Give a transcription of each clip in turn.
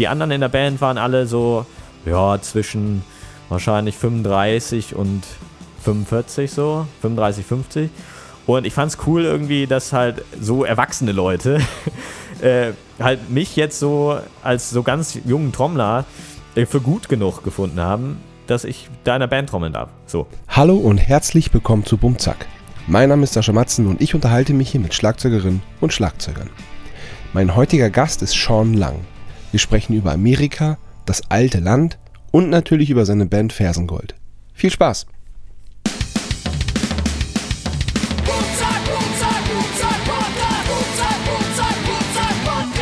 Die anderen in der Band waren alle so, ja, zwischen wahrscheinlich 35 und 45 so, 35, 50. Und ich fand es cool irgendwie, dass halt so erwachsene Leute äh, halt mich jetzt so als so ganz jungen Trommler äh, für gut genug gefunden haben, dass ich da in der Band trommeln darf. So. Hallo und herzlich willkommen zu Bumzack. Mein Name ist Sascha Matzen und ich unterhalte mich hier mit Schlagzeugerinnen und Schlagzeugern. Mein heutiger Gast ist Sean Lang. Wir sprechen über Amerika, das alte Land und natürlich über seine Band Fersengold. Viel Spaß! Bumzack, Bumzack, Bumzack Podcast. Bumzack, Bumzack, Bumzack Podcast.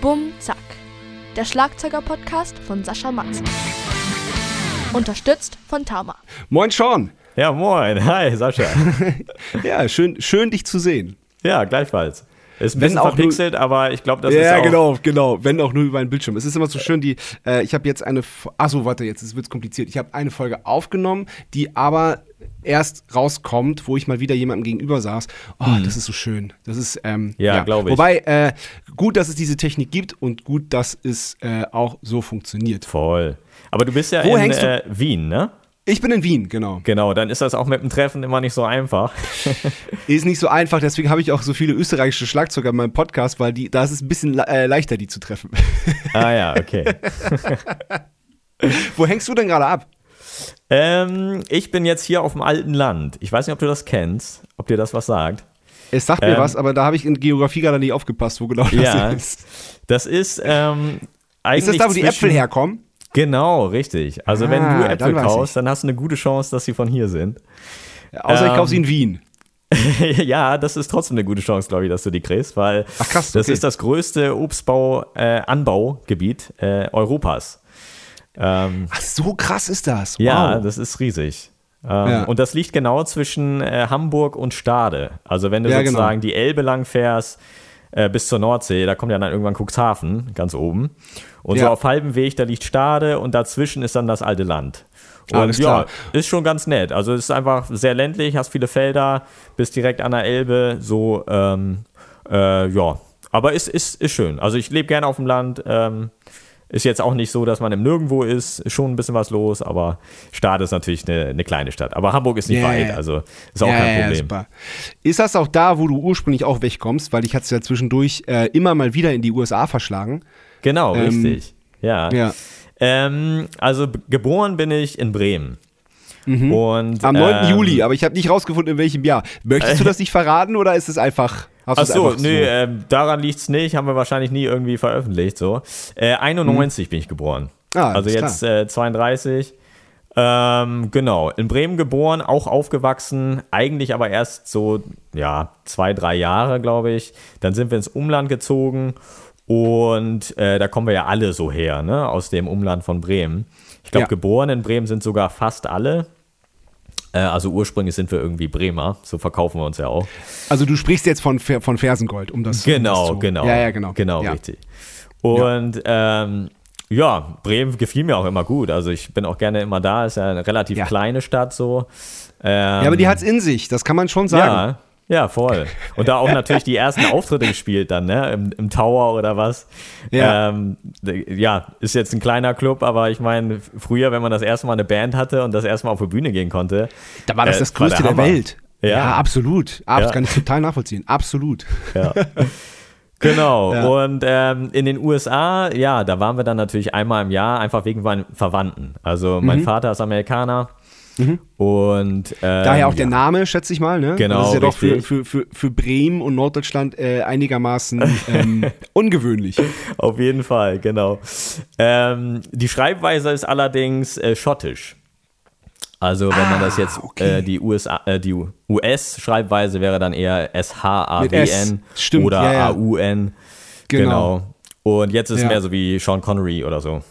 Bum Zack, der Schlagzeuger-Podcast von Sascha Matzen. Unterstützt von Tama. Moin Sean! Ja, moin. Hi, Sascha. Ja, schön, schön dich zu sehen. Ja, gleichfalls. Ist ein Wenn bisschen auch nur- verpixelt, aber ich glaube, das ist ja, auch... genau, genau. Wenn auch nur über einen Bildschirm. Es ist immer so schön, die. Äh, ich habe jetzt eine. Achso, warte, jetzt wird es kompliziert. Ich habe eine Folge aufgenommen, die aber erst rauskommt, wo ich mal wieder jemandem gegenüber saß. Oh, das ist so schön. Das ist. Ähm, Mhm. Ja, glaub ich. Wobei, äh, gut, dass es diese Technik gibt und gut, dass es äh, auch so funktioniert. Voll. Aber du bist ja Wo in hängst du- äh, Wien, ne? Ich bin in Wien, genau. Genau, dann ist das auch mit dem Treffen immer nicht so einfach. Ist nicht so einfach, deswegen habe ich auch so viele österreichische Schlagzeuger in meinem Podcast, weil die, da ist es ein bisschen le- äh, leichter, die zu treffen. ah ja, okay. Wo hängst du denn gerade ab? ähm, ich bin jetzt hier auf dem alten Land. Ich weiß nicht, ob du das kennst, ob dir das was sagt. Es sagt mir Ähm, was, aber da habe ich in Geografie gerade nicht aufgepasst, wo genau das Ja, ist. das ist ähm, eigentlich Ist das da, wo die Äpfel herkommen? Genau, richtig. Also wenn Ah, du dann Äpfel weiß kaufst, ich. dann hast du eine gute Chance, dass sie von hier sind. Außer ich Ähm, kaufe sie in Wien. ja, das ist trotzdem eine gute Chance, glaube ich, dass du die kriegst, weil Ach, krass, das okay. ist das größte Obstbau-Anbaugebiet äh, Europas. Ähm, Ach, so krass ist das. Ja, wow. das ist riesig. Ähm, Ja. Und das liegt genau zwischen äh, Hamburg und Stade. Also wenn du Ja, sozusagen genau. die Elbe lang fährst äh, bis zur Nordsee, da kommt ja dann irgendwann Cuxhaven, ganz oben. Und so Ja. auf halbem Weg, da liegt Stade und dazwischen ist dann das alte Land. Und Alles ja, klar. ist schon ganz nett. Also es ist einfach sehr ländlich, hast viele Felder, bist direkt an der Elbe, so, ähm, äh, ja. Aber ist, ist, ist schön. Also ich lebe gerne auf dem Land. Ähm, ist jetzt auch nicht so, dass man im Nirgendwo ist, schon ein bisschen was los, aber Stade ist natürlich eine, eine kleine Stadt. Aber Hamburg ist nicht Ja, weit, also ist auch ja, kein Problem. super. Ist das auch da, wo du ursprünglich auch wegkommst? Weil ich hatte es ja zwischendurch äh, immer mal wieder in die USA verschlagen. Genau, Ähm, richtig. Ja. Ja. Ähm, also geboren bin ich in Bremen. Und, Mhm. Am 9. ähm, Juli, aber ich habe nicht rausgefunden, in welchem Jahr. Möchtest du das nicht verraten oder ist es einfach. Ach es so, nee, ähm, daran liegt's nicht, haben wir wahrscheinlich nie irgendwie veröffentlicht. So. Äh, 91 bin ich geboren. Mhm. Ah, also jetzt äh, 32. Ähm, genau, in Bremen geboren, auch aufgewachsen, eigentlich aber erst so, ja, zwei, drei Jahre, glaube ich. Dann sind wir ins Umland gezogen und äh, da kommen wir ja alle so her, ne, aus dem Umland von Bremen. Ich glaube, Ja. geboren in Bremen sind sogar fast alle. Äh, also ursprünglich sind wir irgendwie Bremer, so verkaufen wir uns ja auch. Also du sprichst jetzt von, von Fersengold, um das um das Genau, zu, genau. Ja, ja, genau. Genau, ja. richtig. Und ähm, ja, Bremen gefiel mir auch immer gut. Also ich bin auch gerne immer da. Ist ja eine relativ Ja. kleine Stadt so. Ähm, Ja, aber die hat's in sich, das kann man schon sagen. ja, ja, voll. Und da auch natürlich die ersten Auftritte gespielt dann, ne? Im, im Tower oder was. Ja. Ähm, ja, ist jetzt ein kleiner Club, aber ich meine, früher, wenn man das erste Mal eine Band hatte und das erste Mal auf die Bühne gehen konnte. Da war das äh, das Größte der, Hammer. Welt. Ja. absolut. Abs Ja. Kann ich total nachvollziehen. Absolut. Ja. Genau. Ja. Und ähm, in den USA, ja, da waren wir dann natürlich einmal im Jahr, einfach wegen meinen Verwandten. Also mein Mhm. Vater ist Amerikaner und ähm, Daher auch der ja, Name, schätze ich mal. Ne? Genau, Das ist ja doch für, für, für, für Bremen und Norddeutschland äh, einigermaßen ähm, ungewöhnlich. Auf jeden Fall, genau. Ähm, die Schreibweise ist allerdings äh, schottisch. Also wenn man das jetzt Ah, okay. äh, die USA, äh, die US-Schreibweise wäre dann eher S. S-H-A-W-N Stimmt, oder ja, ja. A-U-N. Genau. Genau. Und jetzt ist es Ja. mehr so wie Sean Connery oder so.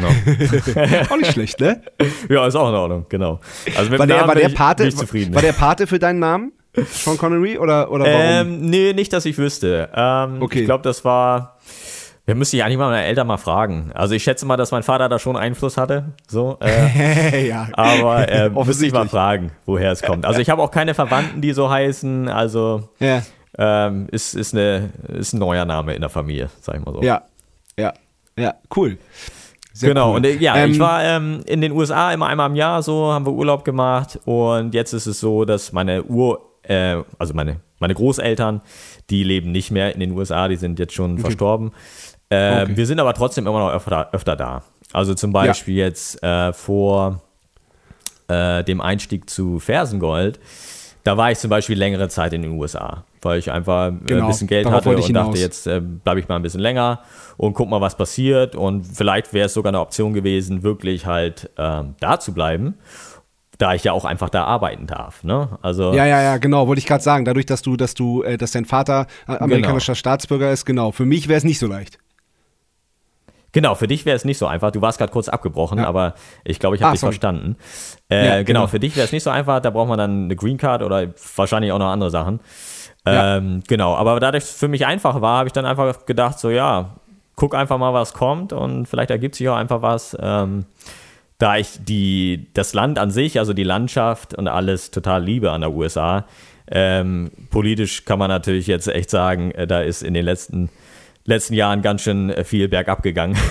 No. Auch nicht schlecht, ne? ja, ist auch in Ordnung, genau. Also mit War der, war der Pate, ich zufrieden. war der Pate für deinen Namen? Sean Connery oder, oder warum? ähm, nee, nicht, dass ich wüsste. Ähm, Okay. Ich glaube, das war. Ja, müsste ich eigentlich mal meine Eltern mal fragen. Also ich schätze mal, dass mein Vater da schon Einfluss hatte. So, äh, ja. aber äh, müsste ich mal fragen, woher es kommt. Also ich habe auch keine Verwandten, die so heißen. Also Ja. ähm, ist, ist, eine, ist ein neuer Name in der Familie, sag ich mal so. Ja, ja, ja, cool. Sehr genau, cool. und äh, ja, Ähm, ich war ähm, in den USA immer einmal im Jahr so, haben wir Urlaub gemacht und jetzt ist es so, dass meine Ur, äh, also meine, meine Großeltern, die leben nicht mehr in den USA, die sind jetzt schon verstorben. Äh, Okay. Wir sind aber trotzdem immer noch öfter, öfter da. Also zum Beispiel jetzt äh, vor äh, dem Einstieg zu Fersengold, da war ich zum Beispiel längere Zeit in den USA, weil ich einfach äh, Genau, ein bisschen Geld hatte und dachte, hinaus. jetzt äh, bleibe ich mal ein bisschen länger und guck mal, was passiert. Und vielleicht wäre es sogar eine Option gewesen, wirklich halt ähm, da zu bleiben, da ich ja auch einfach da arbeiten darf. Ne? Also Ja, ja, ja, genau, wollte ich gerade sagen. Dadurch, dass du, dass du, äh, dass dein Vater äh, amerikanischer Staatsbürger ist, genau. Für mich wäre es nicht so leicht. Genau, für dich wäre es nicht so einfach. Du warst gerade kurz abgebrochen, Ja. aber ich glaube, ich habe Ah, dich sorry. verstanden. Äh, Ja, genau. genau. für dich wäre es nicht so einfach. Da braucht man dann eine Green Card oder wahrscheinlich auch noch andere Sachen. Ähm, genau, aber dadurch es für mich einfach war, habe ich dann einfach gedacht, so ja, guck einfach mal, was kommt und vielleicht ergibt sich auch einfach was. Ähm, da ich die, das Land an sich, also die Landschaft und alles total liebe an der USA. Ähm, politisch kann man natürlich jetzt echt sagen, äh, da ist in den letzten, letzten Jahren ganz schön äh, viel bergab gegangen.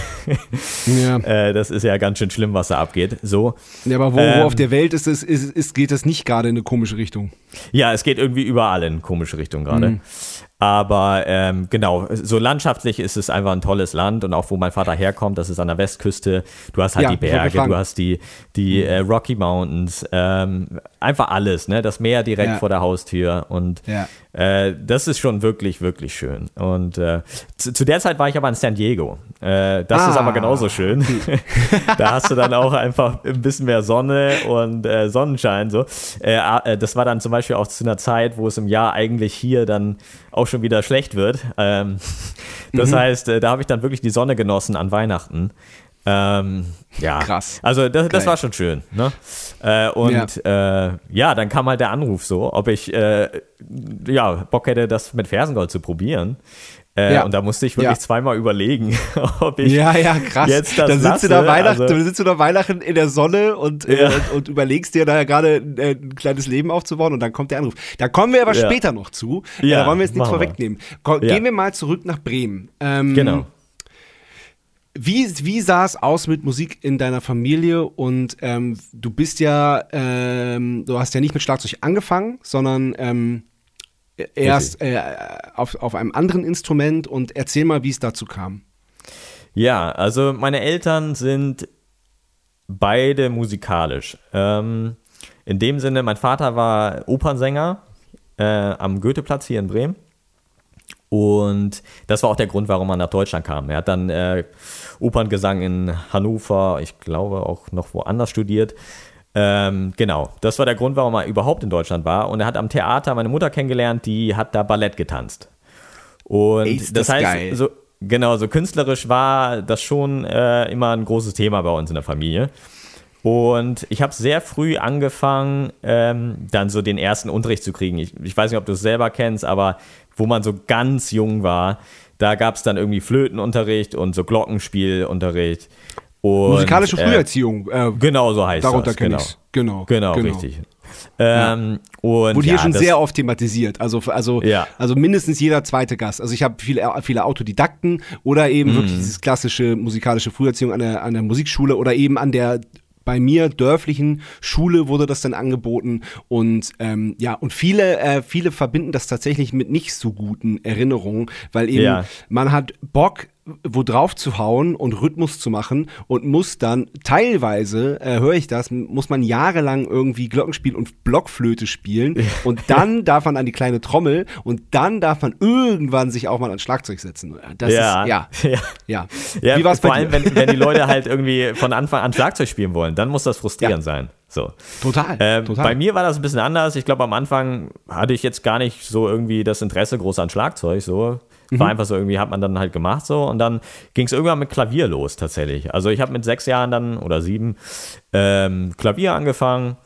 Ja. äh, das ist ja ganz schön schlimm, was da abgeht. So. ja aber wo, wo Ähm. auf der Welt ist es, ist, ist, geht es nicht gerade in eine komische Richtung. Ja, es geht irgendwie überall in komische Richtung gerade. Mhm. Aber ähm, genau, so landschaftlich ist es einfach ein tolles Land und auch wo mein Vater herkommt, das ist an der Westküste. Du hast halt Ja, die Berge, du hast die, die äh, Rocky Mountains, ähm, einfach alles, ne? Das Meer direkt Ja. vor der Haustür und Ja. Äh, das ist schon wirklich, wirklich schön. Und äh, zu, zu der Zeit war ich aber in San Diego. Äh, das ist Ah. aber genauso schön. da hast du dann auch einfach ein bisschen mehr Sonne und äh, Sonnenschein. So. Äh, äh, das war dann zum Beispiel auch zu einer Zeit, wo es im Jahr eigentlich hier dann auch schon wieder schlecht wird. Ähm, das heißt, äh, da habe ich dann wirklich die Sonne genossen an Weihnachten. Ähm, ja, Krass. Also das, das war schon schön. Ne? Äh, und ja. Äh, ja, dann kam halt der Anruf so, ob ich äh, ja, Bock hätte, das mit Fersengold zu probieren. Äh, Ja. Und da musste ich wirklich Ja. zweimal überlegen, ob ich Ja, ja, krass. jetzt das dann sitzt du da lasse. Weihnachten, Also- dann sitzt du da Weihnachten in der Sonne und, äh, Ja. und, und überlegst dir da gerade äh, ein kleines Leben aufzubauen und dann kommt der Anruf. Da kommen wir aber später noch zu. Ja, da wollen wir jetzt nichts vorwegnehmen. Gehen wir mal zurück nach Bremen. Ähm, Genau. Wie, wie sah es aus mit Musik in deiner Familie? Und ähm, du bist ja, ähm, du hast ja nicht mit Schlagzeug angefangen, sondern ähm, erst äh, auf, auf einem anderen Instrument. Und erzähl mal, wie es dazu kam. Ja, also meine Eltern sind beide musikalisch. Ähm, in dem Sinne, mein Vater war Opernsänger äh, am Goetheplatz hier in Bremen. Und das war auch der Grund, warum er nach Deutschland kam. Er hat dann äh, Operngesang in Hannover, ich glaube auch noch woanders studiert. Ähm, genau, das war der Grund, warum er überhaupt in Deutschland war. Und er hat am Theater meine Mutter kennengelernt, die hat da Ballett getanzt. Und Ey, das, das heißt, geil. so genau, so künstlerisch war das schon äh, immer ein großes Thema bei uns in der Familie. Und ich habe sehr früh angefangen, ähm, dann so den ersten Unterricht zu kriegen. Ich, ich weiß nicht, ob du es selber kennst, aber wo man so ganz jung war, da gab es dann irgendwie Flötenunterricht und so Glockenspielunterricht. Und, Musikalische äh, Früherziehung. Äh, Genau so heißt darunter das. kenne Genau. ich's. Genau. Genau, richtig. Ähm, und Wurde ja, hier schon sehr oft thematisiert. Also, also, Ja. also mindestens jeder zweite Gast. Also ich habe viele, viele Autodidakten oder Mhm. eben wirklich dieses klassische musikalische Früherziehung an der, an der Musikschule oder eben an der bei mir dörflichen Schule wurde das dann angeboten und ähm, ja und viele äh, viele verbinden das tatsächlich mit nicht so guten Erinnerungen, weil eben Ja. man hat Bock wo drauf zu hauen und Rhythmus zu machen und muss dann teilweise, äh, höre ich das, muss man jahrelang irgendwie Glockenspiel und Blockflöte spielen und dann darf man an die kleine Trommel und dann darf man irgendwann sich auch mal ans Schlagzeug setzen. Das ja, ist, ja, ja. ja. Ja, Wie war's vor allem, wenn, wenn die Leute halt irgendwie von Anfang an Schlagzeug spielen wollen, dann muss das frustrierend sein. So. Total, Ähm, total. Bei mir war das ein bisschen anders. Ich glaube, am Anfang hatte ich jetzt gar nicht so irgendwie das Interesse groß an Schlagzeug. So. Mhm. War einfach so, irgendwie hat man dann halt gemacht so. Und dann ging es irgendwann mit Klavier los tatsächlich. Also ich habe mit sechs Jahren dann oder sieben ähm, Klavier angefangen.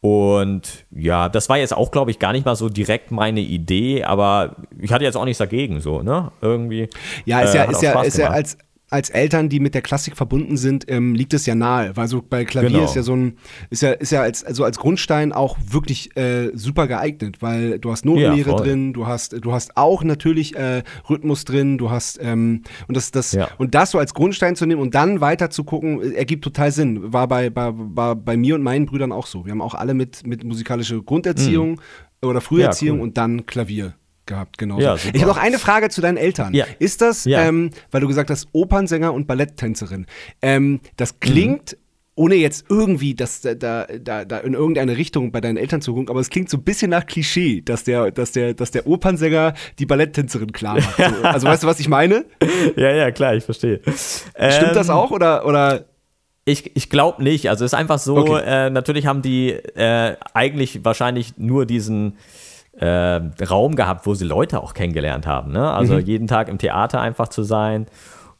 Und ja, das war jetzt auch, glaube ich, gar nicht mal so direkt meine Idee, aber ich hatte jetzt auch nichts dagegen, so, ne? Irgendwie. Ja, ist äh, ja, hat ist ja, ist ja als, als Eltern, die mit der Klassik verbunden sind, ähm, liegt es ja nahe, weil so bei Klavier Genau. ist ja so ein, ist ja, ist ja als, also als Grundstein auch wirklich äh, super geeignet, weil du hast Notenlehre Ja, drin, du hast, du hast auch natürlich äh, Rhythmus drin, du hast ähm, und das, das Ja. und das so als Grundstein zu nehmen und dann weiter zu gucken, äh, ergibt total Sinn. War bei, bei, war bei mir und meinen Brüdern auch so. Wir haben auch alle mit, mit musikalischer Grunderziehung oder Früherziehung Mhm. Ja, cool. und dann Klavier gehabt, genau. Ja, ich habe noch eine Frage zu deinen Eltern. Ja. Ist das, Ja. ähm, weil du gesagt hast, Opernsänger und Balletttänzerin, ähm, das klingt, ohne jetzt irgendwie das, da, da, da, da in irgendeine Richtung bei deinen Eltern zu gucken, aber es klingt so ein bisschen nach Klischee, dass der, dass der, dass der Opernsänger die Balletttänzerin klar macht. So, also weißt du, was ich meine? Ja, ja, klar, ich verstehe. Stimmt das Ähm, auch oder, oder? Ich, ich glaube nicht. Also es ist einfach so, Okay. äh, natürlich haben die äh, eigentlich wahrscheinlich nur diesen äh, Raum gehabt, wo sie Leute auch kennengelernt haben. Ne? Also Mhm. jeden Tag im Theater einfach zu sein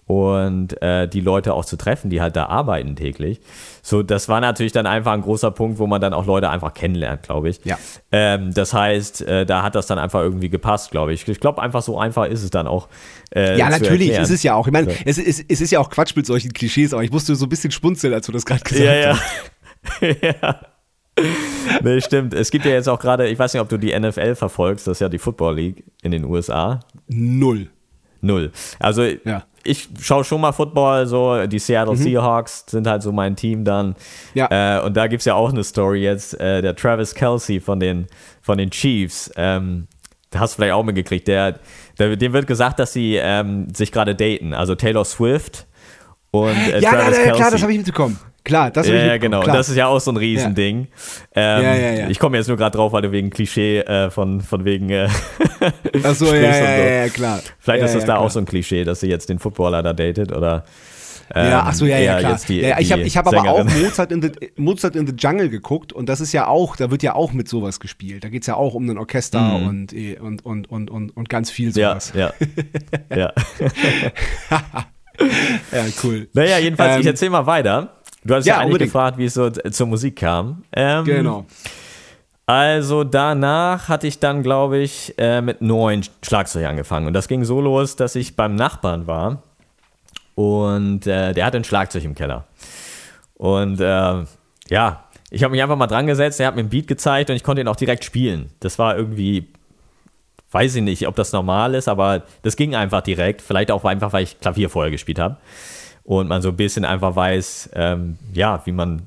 und äh, die Leute auch zu treffen, die halt da arbeiten täglich. So, das war natürlich dann einfach ein großer Punkt, wo man dann auch Leute einfach kennenlernt, glaube ich. Ja. Ähm, das heißt, äh, da hat das dann einfach irgendwie gepasst, glaube ich. Ich glaube, einfach so einfach ist es dann auch. Äh, Ja, natürlich erklären. ist es ja auch. Ich meine, So. es, ist, es ist ja auch Quatsch mit solchen Klischees, aber ich musste so ein bisschen spunzeln, als du das gerade gesagt Ja, hast. ja. ja. Nee, stimmt. Es gibt ja jetzt auch gerade, ich weiß nicht, ob du die NFL verfolgst, das ist ja die Football League in den USA. Null. Null. Also Ja. ich schaue schon mal Football, so die Seattle Seahawks sind halt so mein Team dann. Ja. Äh, und da gibt es ja auch eine Story jetzt, äh, der Travis Kelsey von den, von den Chiefs. Ähm, da hast du vielleicht auch mitgekriegt, der, der, dem wird gesagt, dass sie ähm, sich gerade daten. Also Taylor Swift und äh, Ja, Travis ja, ja, klar, das habe ich mitbekommen. Klar, das Ja, ja, genau. Klar. Das ist ja auch so ein Riesending. Ähm, Ja, ja, ja. Ich komme jetzt nur gerade drauf, weil du wegen Klischee äh, von, von wegen. Äh, Ach so, ja, ja, so. ja, ja, klar. Vielleicht ja, ist das ja, da klar. auch so ein Klischee, dass sie jetzt den Footballer da datet oder. Ähm, Ja, ach so, ja, ja, eher klar. Die, ja, ja, ich habe ich hab aber auch. Mozart in, the, Mozart in the Jungle geguckt und das ist ja auch, da wird ja auch mit sowas gespielt. Da geht es ja auch um ein Orchester und, eh, und, und, und, und, und ganz viel Mhm. Ja, sowas. ja. ja. Ja, cool. Naja, jedenfalls, Ähm, ich erzähle mal weiter. Du hast ja, ja, eigentlich unbedingt. gefragt, wie es so äh, zur Musik kam. Ähm, Genau. Also danach hatte ich dann, glaube ich, äh, mit neun Schlagzeug angefangen. Und das ging so los, dass ich beim Nachbarn war und äh, der hatte ein Schlagzeug im Keller. Und äh, ja, ich habe mich einfach mal dran gesetzt, er hat mir ein Beat gezeigt und ich konnte ihn auch direkt spielen. Das war irgendwie, weiß ich nicht, ob das normal ist, aber das ging einfach direkt. Vielleicht auch einfach, weil ich Klavier vorher gespielt habe. Und man so ein bisschen einfach weiß, ähm, ja, wie man,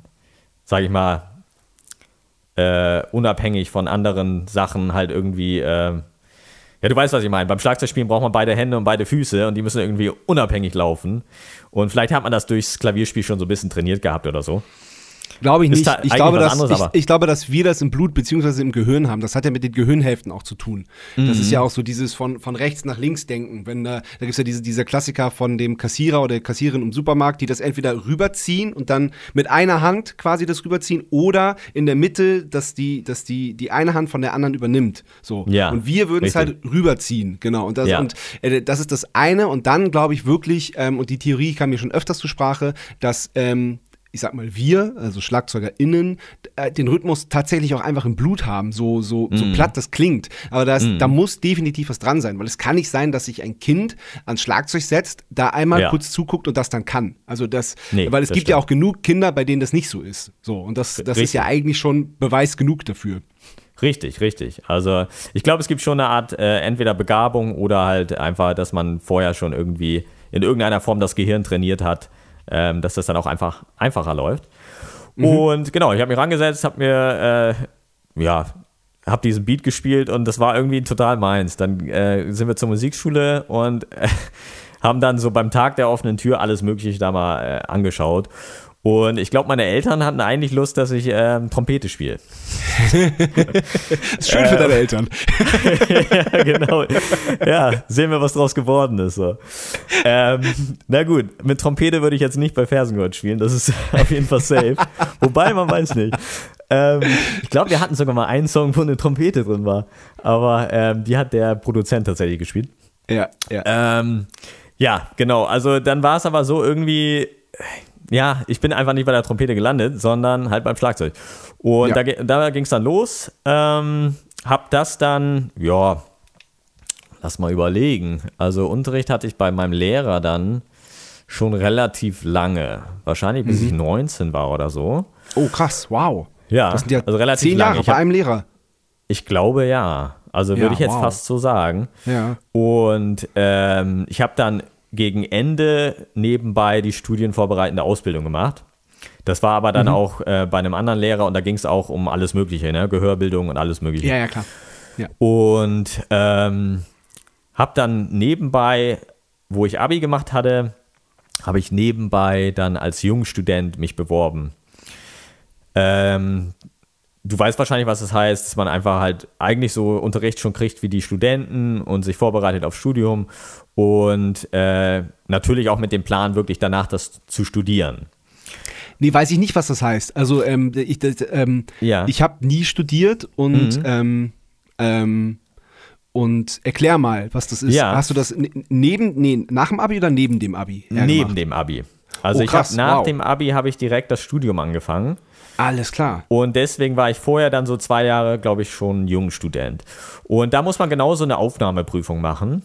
sage ich mal, äh, unabhängig von anderen Sachen halt irgendwie, äh, ja, du weißt, was ich meine. Beim Schlagzeugspielen braucht man beide Hände und beide Füße und die müssen irgendwie unabhängig laufen. Und vielleicht hat man das durchs Klavierspiel schon so ein bisschen trainiert gehabt oder so. Glaube ich Ist nicht. Ich glaube, dass, anderes, ich, ich glaube, dass wir das im Blut beziehungsweise im Gehirn haben. Das hat ja mit den Gehirnhälften auch zu tun. Das ist ja auch so dieses von, von rechts nach links denken. Wenn da, da gibt es ja diese, dieser Klassiker von dem Kassierer oder der Kassiererin im Supermarkt, die das entweder rüberziehen und dann mit einer Hand quasi das rüberziehen oder in der Mitte, dass die, dass die, die eine Hand von der anderen übernimmt. So. Ja, und wir würden es halt rüberziehen. Genau. Und das, Ja. und, äh, das ist das eine. Und dann glaube ich wirklich, ähm, und die Theorie kam mir schon öfters zur Sprache, dass ähm, ich sag mal, wir, also SchlagzeugerInnen, äh, den Rhythmus tatsächlich auch einfach im Blut haben, so, so, so Mhm. platt das klingt. Aber das, da muss definitiv was dran sein, weil es kann nicht sein, dass sich ein Kind ans Schlagzeug setzt, da einmal Ja. kurz zuguckt und das dann kann. Also das, Nee, weil es das gibt ja stimmt. auch genug Kinder, bei denen das nicht so ist. So, und das, das ist ja eigentlich schon Beweis genug dafür. Richtig, richtig. Also ich glaube, es gibt schon eine Art äh, entweder Begabung oder halt einfach, dass man vorher schon irgendwie in irgendeiner Form das Gehirn trainiert hat, ähm, dass das dann auch einfach einfacher läuft. Und genau, ich habe mich rangesetzt, habe mir äh, ja habe diesen Beat gespielt und das war irgendwie total meins. Dann äh, sind wir zur Musikschule und äh, haben dann so beim Tag der offenen Tür alles Mögliche da mal äh, angeschaut. Und ich glaube, meine Eltern hatten eigentlich Lust, dass ich ähm, Trompete spiele. ist schön für deine Eltern. ja, genau. Ja, sehen wir, was draus geworden ist. So. Ähm, na gut, mit Trompete würde ich jetzt nicht bei Fersengott spielen, das ist auf jeden Fall safe. Wobei, man weiß nicht. Ähm, ich glaube, wir hatten sogar mal einen Song, wo eine Trompete drin war. Aber ähm, die hat der Produzent tatsächlich gespielt. Ja, ja. Ähm, ja, genau. Also dann war es aber so irgendwie, ja, ich bin einfach nicht bei der Trompete gelandet, sondern halt beim Schlagzeug. Und Ja. da, da ging es dann los. Ähm, hab das dann, ja, lass mal überlegen. Also Unterricht hatte ich bei meinem Lehrer dann schon relativ lange. Wahrscheinlich bis ich 19 war oder so. Oh, krass, wow. Ja, Das sind ja also relativ zehn lange. Jahre Ich bei einem Lehrer. Ich glaube ja. Also Ja, würde ich jetzt wow. fast so sagen. Ja. Und ähm, ich habe dann gegen Ende nebenbei die studienvorbereitende Ausbildung gemacht. Das war aber Mhm. dann auch äh, bei einem anderen Lehrer und da ging es auch um alles Mögliche, ne? Gehörbildung und alles Mögliche. Ja, ja, klar. Ja. Und ähm, habe dann nebenbei, wo ich Abi gemacht hatte, habe ich nebenbei dann als Jungstudent mich beworben. Ähm, du weißt wahrscheinlich, was das heißt, dass man einfach halt eigentlich so Unterricht schon kriegt wie die Studenten und sich vorbereitet auf Studium und äh, natürlich auch mit dem Plan, wirklich danach das zu studieren. Nee, weiß ich nicht, was das heißt. Also, ähm, ich, das, ähm, Ja. ich habe nie studiert und, ähm, ähm, und erklär mal, was das ist. Ja. Hast du das ne- neben, nee, nach dem Abi oder neben dem Abi? neben gemacht? dem Abi. Also Oh, ich krass, habe nach wow. dem Abi habe ich direkt das Studium angefangen. Alles klar. Und deswegen war ich vorher dann so zwei Jahre, glaube ich, schon Jungstudent. Und da muss man genauso eine Aufnahmeprüfung machen.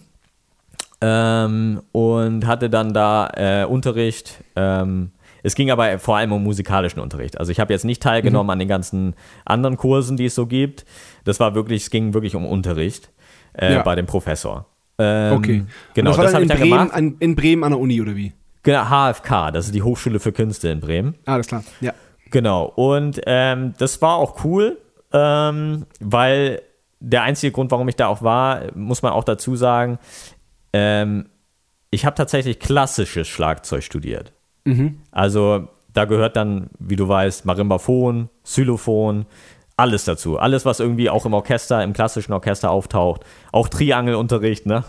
Ähm, und hatte dann da äh, Unterricht. Ähm, es ging aber vor allem um musikalischen Unterricht. Also ich habe jetzt nicht teilgenommen an den ganzen anderen Kursen, die es so gibt. Das war wirklich, es ging wirklich um Unterricht äh, Ja. bei dem Professor. Ähm, Okay. Genau, und das das habe ich dann Bremen, gemacht. an, in Bremen an der Uni oder wie? Genau, HFK, das ist die Hochschule für Künste in Bremen. Alles klar. Ja. Genau, und ähm, das war auch cool, ähm, weil der einzige Grund, warum ich da auch war, muss man auch dazu sagen, ähm, ich habe tatsächlich klassisches Schlagzeug studiert. Also da gehört dann, wie du weißt, Marimbaphon, Xylophon, alles dazu. Alles, was irgendwie auch im Orchester, im klassischen Orchester auftaucht. Auch Triangelunterricht, ne?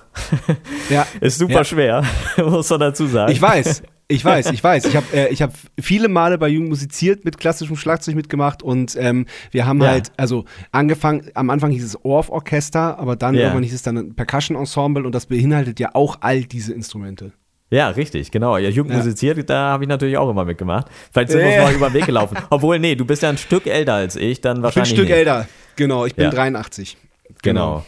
Ja. Ist super Ja. schwer, muss man dazu sagen. Ich weiß, ich weiß, ich weiß. Ich habe äh, ich hab viele Male bei Jugend musiziert, mit klassischem Schlagzeug mitgemacht und ähm, wir haben Ja. halt, also angefangen, am Anfang hieß es Orff-Orchester, aber dann Ja. irgendwann hieß es dann ein Percussion-Ensemble und das beinhaltet ja auch all diese Instrumente. Ja, richtig, genau. Ja, Jugend Ja. musiziert, da habe ich natürlich auch immer mitgemacht. Vielleicht sind wir uns mal über den Weg gelaufen. Obwohl, nee, du bist ja ein Stück älter als ich, dann Ich bin ein wahrscheinlich Stück nicht. älter. Genau, ich bin Ja. 83. Genau.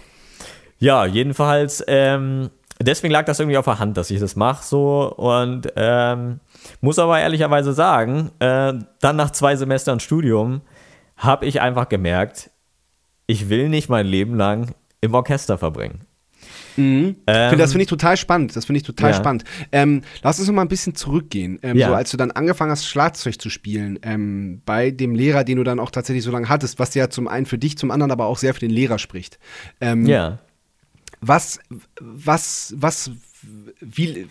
Ja, jedenfalls, ähm, deswegen lag das irgendwie auf der Hand, dass ich das mache so und ähm, muss aber ehrlicherweise sagen, äh, dann nach zwei Semestern Studium habe ich einfach gemerkt, ich will nicht mein Leben lang im Orchester verbringen. Ich finde, das finde ich total spannend. Das finde ich total Ähm. Ja. spannend. Ähm, lass uns noch mal ein bisschen zurückgehen. Ähm, Ja. So, als du dann angefangen hast, Schlagzeug zu spielen, ähm, bei dem Lehrer, den du dann auch tatsächlich so lange hattest, was ja zum einen für dich, zum anderen aber auch sehr für den Lehrer spricht. Ähm, Ja. Was, was, was, wie,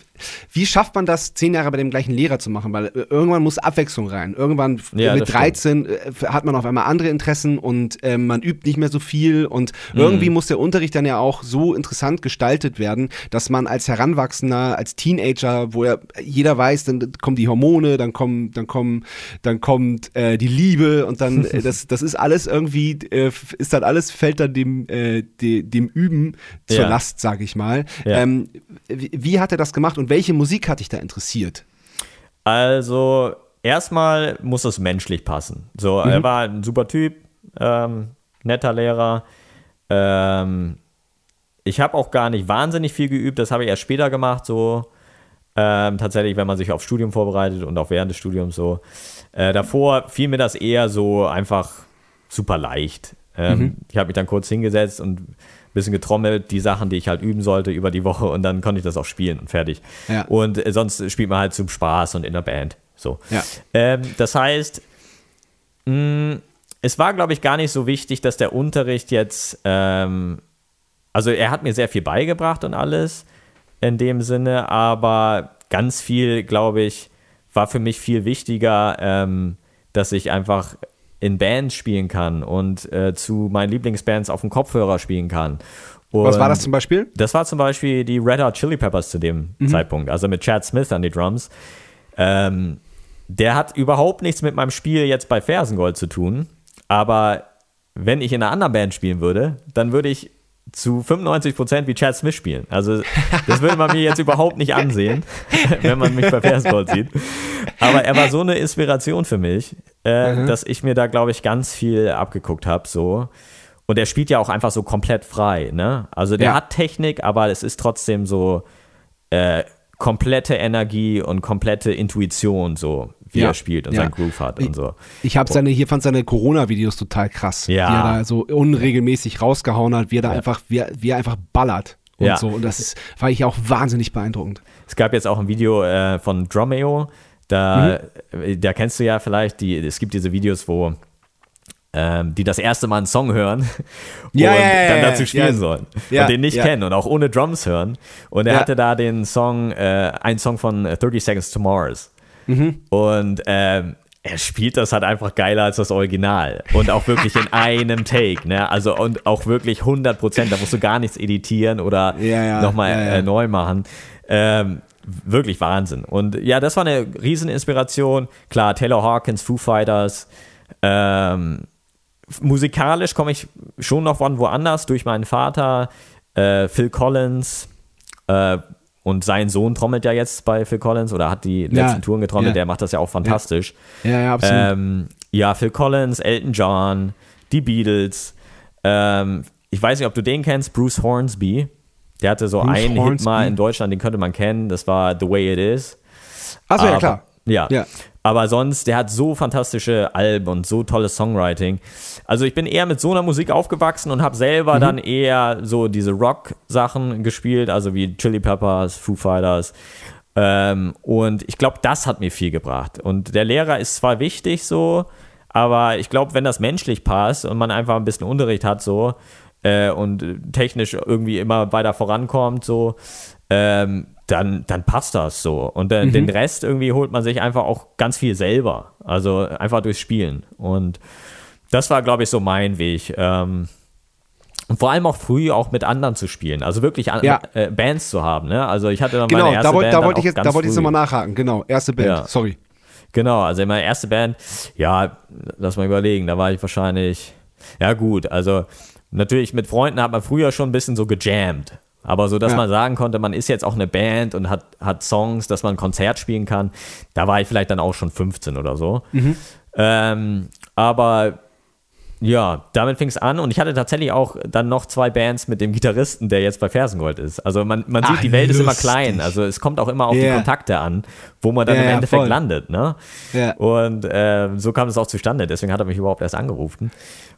wie schafft man das, zehn Jahre bei dem gleichen Lehrer zu machen? Weil äh, irgendwann muss Abwechslung rein. Irgendwann f- Ja, mit das stimmt. 13 äh, hat man auf einmal andere Interessen und ähm, man übt nicht mehr so viel. Und Mhm. irgendwie muss der Unterricht dann ja auch so interessant gestaltet werden, dass man als Heranwachsender, als Teenager, wo ja jeder weiß, dann kommen die Hormone, dann kommen, dann kommen, dann kommt äh, die Liebe und dann äh, das, das ist alles irgendwie, äh, ist dann alles fällt dann dem, äh, de, dem Üben zur Ja. Last, sag ich mal. Ja. Ähm, wie, hat er das gemacht und welche Musik hat dich da interessiert? Also, erstmal muss es menschlich passen. So, er war ein super Typ, ähm, netter Lehrer. Ähm, ich habe auch gar nicht wahnsinnig viel geübt, das habe ich erst später gemacht, so. Ähm, tatsächlich, wenn man sich auf Studium vorbereitet und auch während des Studiums so. Äh, davor fiel mir das eher so einfach super leicht. Ähm, Ich habe mich dann kurz hingesetzt und bisschen getrommelt, die Sachen, die ich halt üben sollte über die Woche und dann konnte ich das auch spielen und fertig. Ja. Und äh, sonst spielt man halt zum Spaß und in der Band. So. Ja. Ähm, das heißt, mh, es war, glaube ich, gar nicht so wichtig, dass der Unterricht jetzt, ähm, also er hat mir sehr viel beigebracht und alles in dem Sinne, aber ganz viel, glaube ich, war für mich viel wichtiger, ähm, dass ich einfach in Bands spielen kann und äh, zu meinen Lieblingsbands auf dem Kopfhörer spielen kann. Was war Und- das zum Beispiel? das war zum Beispiel die Red Hot Chili Peppers zu dem Zeitpunkt, also mit Chad Smith an die Drums. Ähm, der hat überhaupt nichts mit meinem Spiel jetzt bei Fersengold zu tun, aber wenn ich in einer anderen Band spielen würde, dann würde ich zu 95% wie Chad Smith spielen. Also das würde man mir jetzt überhaupt nicht ansehen, wenn man mich bei Fersengold sieht. Aber er war so eine Inspiration für mich, äh, dass ich mir da, glaube ich, ganz viel abgeguckt habe. So. Und er spielt ja auch einfach so komplett frei. Ne? Also der Ja. hat Technik, aber es ist trotzdem so äh, komplette Energie und komplette Intuition, so wie Ja, er spielt und ja. seinen Groove hat und so. Ich habe seine, hier fand seine Corona-Videos total krass. Ja. Wie er da so unregelmäßig rausgehauen hat, wie er da einfach, wie er, wie er einfach ballert und Ja. so. Und das ist, war ich auch wahnsinnig beeindruckend. Es gab jetzt auch ein Video äh, von Dromeo, da, Mhm. äh, da kennst du ja vielleicht, die, es gibt diese Videos, wo ähm, die das erste Mal einen Song hören Ja, und ja, dann dazu spielen sollen und den nicht kennen und auch ohne Drums hören. Und er hatte da den Song, äh, einen Song von äh, 30 Seconds to Mars. Mhm. Und ähm, er spielt das halt einfach geiler als das Original. Und auch wirklich in einem Take, ne? Also und auch wirklich 100 Prozent. Da musst du gar nichts editieren oder Ja, ja, nochmal ja. Äh, neu machen. Ähm, wirklich Wahnsinn. Und ja, das war eine Rieseninspiration. Klar, Taylor Hawkins, Foo Fighters. Ähm, musikalisch komme ich schon noch von woanders durch meinen Vater, äh, Phil Collins äh, und sein Sohn trommelt ja jetzt bei Phil Collins oder hat die Ja, letzten Touren getrommelt, ja. der macht das ja auch fantastisch. Ja, ja, absolut. Ähm, ja, Phil Collins, Elton John, die Beatles. Ähm, ich weiß nicht, ob du den kennst, Bruce Hornsby. Der hatte so Bruce einen Hit Hornsby? mal in Deutschland, den könnte man kennen. Das war The Way It Is. Achso, ja klar. Ja. Ja. Aber sonst, der hat so fantastische Alben und so tolles Songwriting. Also ich bin eher mit so einer Musik aufgewachsen und habe selber Mhm. dann eher so diese Rock-Sachen gespielt, also wie Chili Peppers, Foo Fighters. Ähm, und ich glaube, das hat mir viel gebracht. Und der Lehrer ist zwar wichtig so, aber ich glaube, wenn das menschlich passt und man einfach ein bisschen Unterricht hat so äh, und technisch irgendwie immer weiter vorankommt so, ähm, dann, dann passt das so. Und äh, den Rest irgendwie holt man sich einfach auch ganz viel selber. Also einfach durchs Spielen. Und das war, glaube ich, so mein Weg. Ähm, und vor allem auch früh auch mit anderen zu spielen. Also wirklich an, Ja. äh, Bands zu haben. Ne? Also ich hatte dann Genau, meine erste da wollte Band da wollte ich jetzt, da wollte ich jetzt nochmal nachhaken. Genau, erste Band. Ja. Sorry. Genau, also meine erste Band, ja, lass mal überlegen, da war ich wahrscheinlich, ja gut, also natürlich mit Freunden hat man früher schon ein bisschen so gejammt. Aber so, dass Ja. man sagen konnte, man ist jetzt auch eine Band und hat, hat Songs, dass man ein Konzert spielen kann, da war ich vielleicht dann auch schon 15 oder so. Ähm, aber ja, damit fing es an und ich hatte tatsächlich auch dann noch zwei Bands mit dem Gitarristen, der jetzt bei Fersengold ist. Also man, man sieht, Ach, die Welt ist immer lustig. klein. Also es kommt auch immer auf die Ja. Kontakte an, wo man dann Ja, im Endeffekt voll. landet. Ne? Ja. Und äh, so kam es auch zustande. Deswegen hat er mich überhaupt erst angerufen.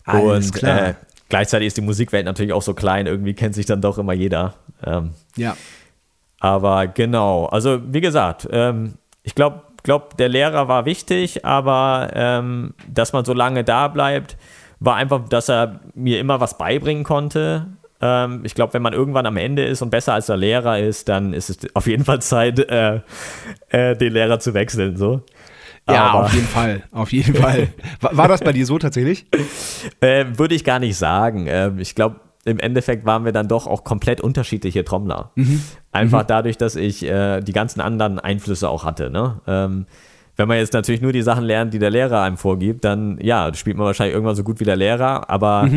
Alles und klar. Äh, gleichzeitig ist die Musikwelt natürlich auch so klein. Irgendwie kennt sich dann doch immer jeder. Ähm, Ja. aber genau, also wie gesagt, ähm, ich glaube, glaub, der Lehrer war wichtig, aber ähm, dass man so lange da bleibt, war einfach, dass er mir immer was beibringen konnte. Ähm, ich glaube, wenn man irgendwann am Ende ist und besser als der Lehrer ist, dann ist es auf jeden Fall Zeit, äh, äh, den Lehrer zu wechseln. So. Ja, Aber- auf jeden Fall. Auf jeden Fall. War, war das bei dir so tatsächlich? Äh, Würde ich gar nicht sagen. Ähm, ich glaube, im Endeffekt waren wir dann doch auch komplett unterschiedliche Trommler. Einfach dadurch, dass ich äh, die ganzen anderen Einflüsse auch hatte. Ne? Ähm, wenn man jetzt natürlich nur die Sachen lernt, die der Lehrer einem vorgibt, dann ja, spielt man wahrscheinlich irgendwann so gut wie der Lehrer, aber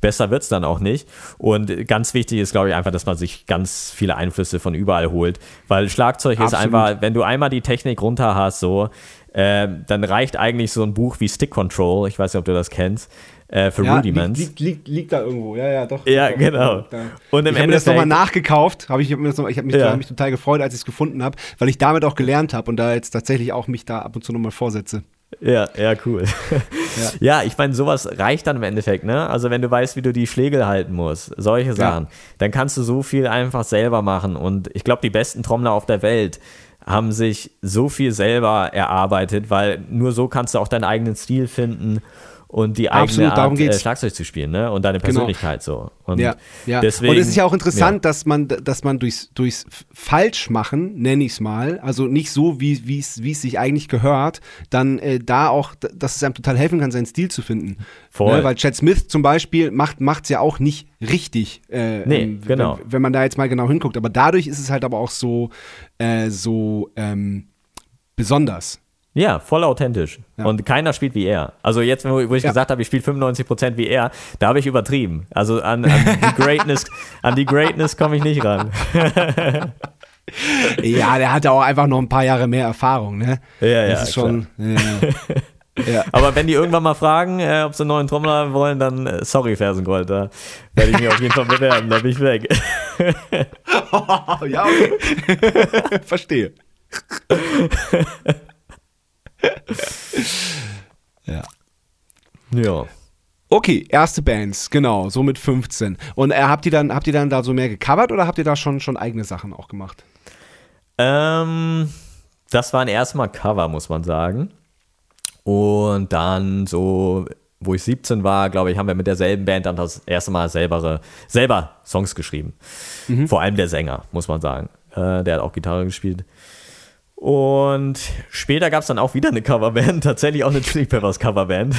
besser wird es dann auch nicht. Und ganz wichtig ist, glaube ich, einfach, dass man sich ganz viele Einflüsse von überall holt. Weil Schlagzeug ist Absolut. einfach, wenn du einmal die Technik runter hast, so, ähm, dann reicht eigentlich so ein Buch wie Stick Control, ich weiß nicht, ob du das kennst, äh, für Rudiments. Liegt, liegt, liegt da irgendwo. Ja, ja, doch. Ja, Doch, genau. Da. Und im ich habe mir das nochmal nachgekauft. Hab ich ich habe mich, Ja. hab mich total gefreut, als ich es gefunden habe, weil ich damit auch gelernt habe und da jetzt tatsächlich auch mich da ab und zu nochmal vorsetze. Ja, ja, cool. Ja, ich meine, sowas reicht dann im Endeffekt, ne? Also wenn du weißt, wie du die Schlägel halten musst, solche Sachen, dann kannst du so viel einfach selber machen. Und ich glaube, die besten Trommler auf der Welt haben sich so viel selber erarbeitet, weil nur so kannst du auch deinen eigenen Stil finden und die eigene Absolut, darum Art, äh, geht's. Schlagzeug zu spielen, ne? Und deine Genau. Persönlichkeit so. Und ja, ja. deswegen. und es ist ja auch interessant, dass man, dass man durchs, durchs Falschmachen, nenne ich es mal, also nicht so, wie es wie es sich eigentlich gehört, dann äh, da auch, dass es einem total helfen kann, seinen Stil zu finden. Voll. Ne, weil Chad Smith zum Beispiel macht es ja auch nicht richtig, äh, Nee, ähm, genau. wenn, wenn man da jetzt mal genau hinguckt. Aber dadurch ist es halt aber auch so, äh, so ähm, besonders. Ja, voll authentisch. Ja. Und keiner spielt wie er. Also jetzt, wo, ich Ja. gesagt habe, ich spiele 95% wie er, da habe ich übertrieben. Also an, an die Greatness, an die Greatness komme ich nicht ran. Ja, der hat ja auch einfach noch ein paar Jahre mehr Erfahrung, ne? Ja, ja, Das ist schon. Ja. Aber wenn die irgendwann mal fragen, äh, ob sie einen neuen Trommler wollen, dann äh, sorry, Fersengold, da werde ich mich auf jeden Fall bewerben, da bin ich weg. ja, okay. Verstehe. ja. ja. Okay, erste Bands, genau, so mit 15. Und äh, habt ihr dann, habt ihr dann da so mehr gecovert oder habt ihr da schon, schon eigene Sachen auch gemacht? Ähm, das waren erstmal Cover, muss man sagen. Und dann so, wo ich 17 war, glaube ich, haben wir mit derselben Band dann das erste Mal selber, selber Songs geschrieben. Vor allem der Sänger, muss man sagen. Äh, der hat auch Gitarre gespielt. Und später gab es dann auch wieder eine Coverband, tatsächlich auch eine Chili Peppers Coverband.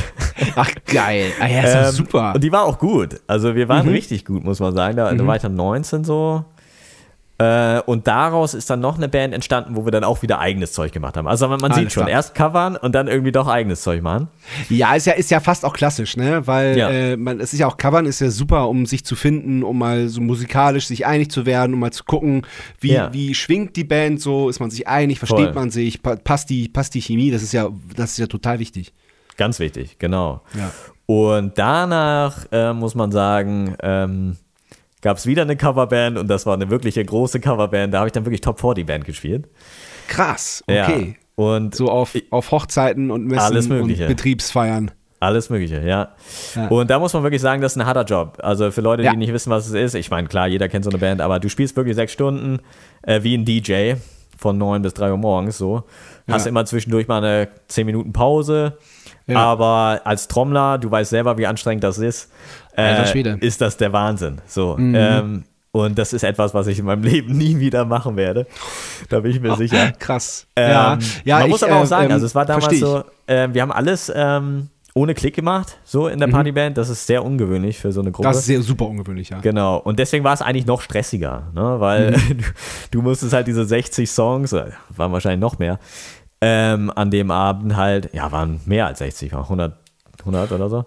Ach, geil. Ah, ja, ist Ähm, super. Und die war auch gut. Also wir waren richtig gut, muss man sagen. Da, da war ich dann 19 so. Äh, und daraus ist dann noch eine Band entstanden, wo wir dann auch wieder eigenes Zeug gemacht haben. Also man, man sieht schon, klar. erst covern und dann irgendwie doch eigenes Zeug machen. Ja, ist ja, ist ja fast auch klassisch, ne? Weil Ja. äh, man, es ist ja auch Covern ist ja super, um sich zu finden, um mal so musikalisch sich einig zu werden, um mal zu gucken, wie, Ja. wie schwingt die Band so, ist man sich einig, versteht Voll. man sich, pa passt die, passt die Chemie, das ist ja, das ist ja total wichtig. Ganz wichtig, genau. Ja. Und danach äh, muss man sagen, ähm, gab es wieder eine Coverband und das war eine wirkliche große Coverband. Da habe ich dann wirklich Top 40 Band gespielt. Krass, okay. Ja. Und So auf, auf Hochzeiten und Messen Alles und. Betriebsfeiern. Alles Mögliche, ja. Ja. Und da muss man wirklich sagen, das ist ein harter Job. Also für Leute, die Ja. nicht wissen, was es ist, ich meine, klar, jeder kennt so eine Band, aber du spielst wirklich sechs Stunden äh, wie ein DJ von neun bis drei Uhr morgens so. Hast immer zwischendurch mal eine zehn Minuten Pause. Ja. Aber als Trommler, du weißt selber, wie anstrengend das ist, äh. Mhm. ist das der Wahnsinn. So. Ähm, und das ist etwas, was ich in meinem Leben nie wieder machen werde. Da bin ich mir sicher. Krass. Ähm, ja, ja, man ich, muss aber auch äh, sagen, ähm, also es war damals so, äh, wir haben alles ähm, ohne Klick gemacht, so in der Mhm. Partyband. Das ist sehr ungewöhnlich für so eine Gruppe. Das ist sehr super ungewöhnlich, ja. Genau, und deswegen war es eigentlich noch stressiger, ne? weil Mhm. du, du musstest halt diese 60 Songs, äh, waren wahrscheinlich noch mehr, ähm, an dem Abend halt, ja, waren mehr als 60, waren 100, 100 oder so,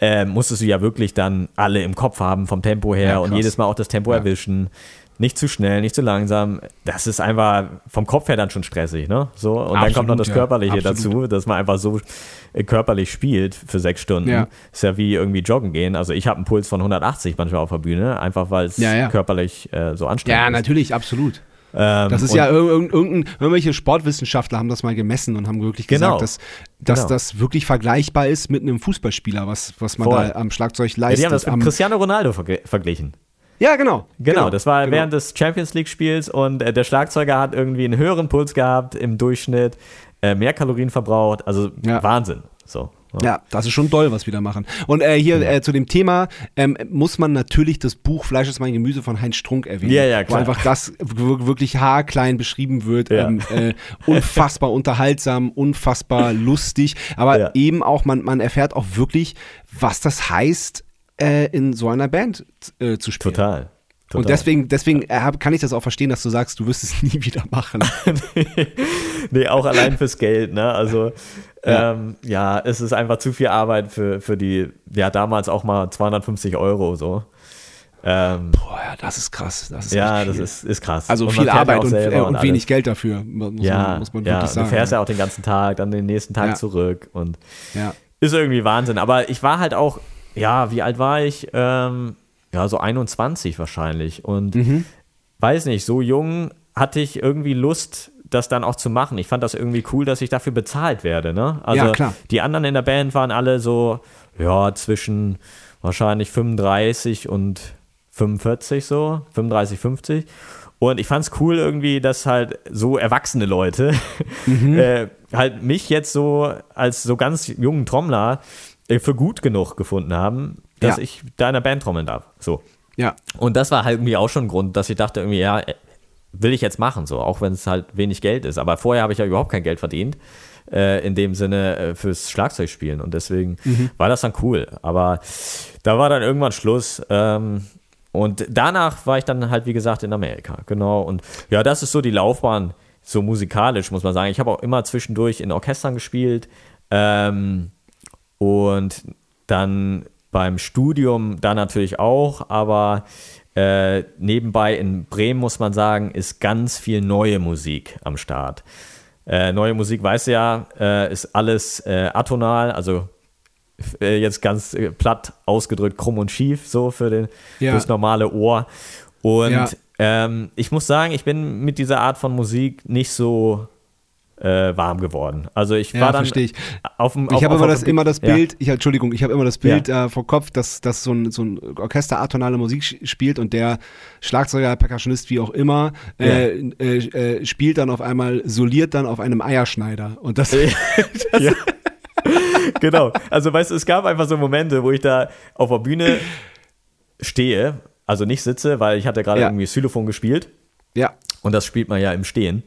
ähm, musstest du ja wirklich dann alle im Kopf haben vom Tempo her Ja, und jedes Mal auch das Tempo Ja. erwischen. Nicht zu schnell, nicht zu langsam. Das ist einfach vom Kopf her dann schon stressig, ne? So, und dann kommt noch Absolut, das ja. Körperliche Absolut. dazu, dass man einfach so äh, körperlich spielt für sechs Stunden. Ja. Ist ja wie irgendwie joggen gehen. Also ich habe einen Puls von 180 manchmal auf der Bühne, einfach weil es Ja, ja. körperlich äh, so anstrengend Ja, ist. natürlich, absolut. Ähm, Das ist ja ir- ir- irgendein, irgendwelche Sportwissenschaftler haben das mal gemessen und haben wirklich Genau. gesagt, dass, dass Genau. das wirklich vergleichbar ist mit einem Fußballspieler, was, was man Voll. da am Schlagzeug ja, die leistet. haben das mit Cristiano Ronaldo verge- verglichen. ja, genau. Genau, das war genau. während des Champions League-Spiels und äh, der Schlagzeuger hat irgendwie einen höheren Puls gehabt im Durchschnitt, äh, mehr Kalorien verbraucht, also Ja. Wahnsinn. So. Ja, das ist schon doll, was wir da machen. Und äh, hier äh, zu dem Thema ähm, muss man natürlich das Buch Fleisch ist mein Gemüse von Heinz Strunk erwähnen. Ja, ja, Wo klar. einfach das wirklich haarklein beschrieben wird. Ja. Ähm, äh, unfassbar unterhaltsam, unfassbar lustig. Aber Ja. eben auch, man, man erfährt auch wirklich, was das heißt, äh, in so einer Band äh, zu spielen. Total. Total. Und deswegen, deswegen äh, kann ich das auch verstehen, dass du sagst, du wirst es nie wieder machen. nee, auch allein fürs Geld, ne? Also, Ja. ähm, ja, es ist einfach zu viel Arbeit für, für die, ja, damals auch mal 250 Euro so. Ähm, Boah, ja, das ist krass. Das ist ja, das ist, ist krass. Also Und viel Arbeit und, äh, und alles. wenig Geld dafür, muss, Ja, man, muss man ja, wirklich sagen. du fährst ja auch den ganzen Tag, dann den nächsten Tag Ja. zurück und ja. ist irgendwie Wahnsinn. Aber ich war halt auch, ja, wie alt war ich? Ähm, ja, so 21 wahrscheinlich. Und Mhm. weiß nicht, so jung hatte ich irgendwie Lust, das dann auch zu machen. Ich fand das irgendwie cool, dass ich dafür bezahlt werde. Ne? Also Ja, klar. die anderen in der Band waren alle so, ja, zwischen wahrscheinlich 35 und 45 so, 35, 50. Und ich fand's cool irgendwie, dass halt so erwachsene Leute Mhm. äh, halt mich jetzt so als so ganz jungen Trommler äh, für gut genug gefunden haben, dass Ja. ich da in der Band trommeln darf. So. Ja, Und das war halt irgendwie auch schon ein Grund, dass ich dachte irgendwie, ja, äh, will ich jetzt machen, so, auch wenn es halt wenig Geld ist. Aber vorher habe ich ja überhaupt kein Geld verdient, äh, in dem Sinne äh, fürs Schlagzeugspielen. Und deswegen war das dann cool. Aber da war dann irgendwann Schluss. Ähm, und danach war ich dann halt, wie gesagt, in Amerika. Genau. Und ja, das ist so die Laufbahn, so musikalisch, muss man sagen. Ich habe auch immer zwischendurch in Orchestern gespielt. Ähm, und dann beim Studium da natürlich auch, aber äh, nebenbei in Bremen muss man sagen, ist ganz viel neue Musik am Start. Äh, neue Musik, weißt du ja, äh, ist alles äh, atonal, also äh, jetzt ganz äh, platt ausgedrückt, krumm und schief, so für den, Ja. fürs normale Ohr. Und Ja. ähm, ich muss sagen, ich bin mit dieser Art von Musik nicht so äh, warm geworden. Also ich Ja, war dann verstehe ich. auf dem Ich auf- habe auf- immer das, immer das Ja. Bild, ich, Entschuldigung, ich habe immer das Bild äh, vor Kopf, dass, dass so, ein, so ein Orchester atonale Musik spielt und der Schlagzeuger, Percussionist, wie auch immer, äh, äh, äh, spielt dann auf einmal, soliert dann auf einem Eierschneider. Und das, ja. genau. Also, weißt du, es gab einfach so Momente, wo ich da auf der Bühne stehe, also nicht sitze, weil ich hatte gerade Ja. irgendwie Xylophon gespielt ja, und das spielt man ja im Stehen.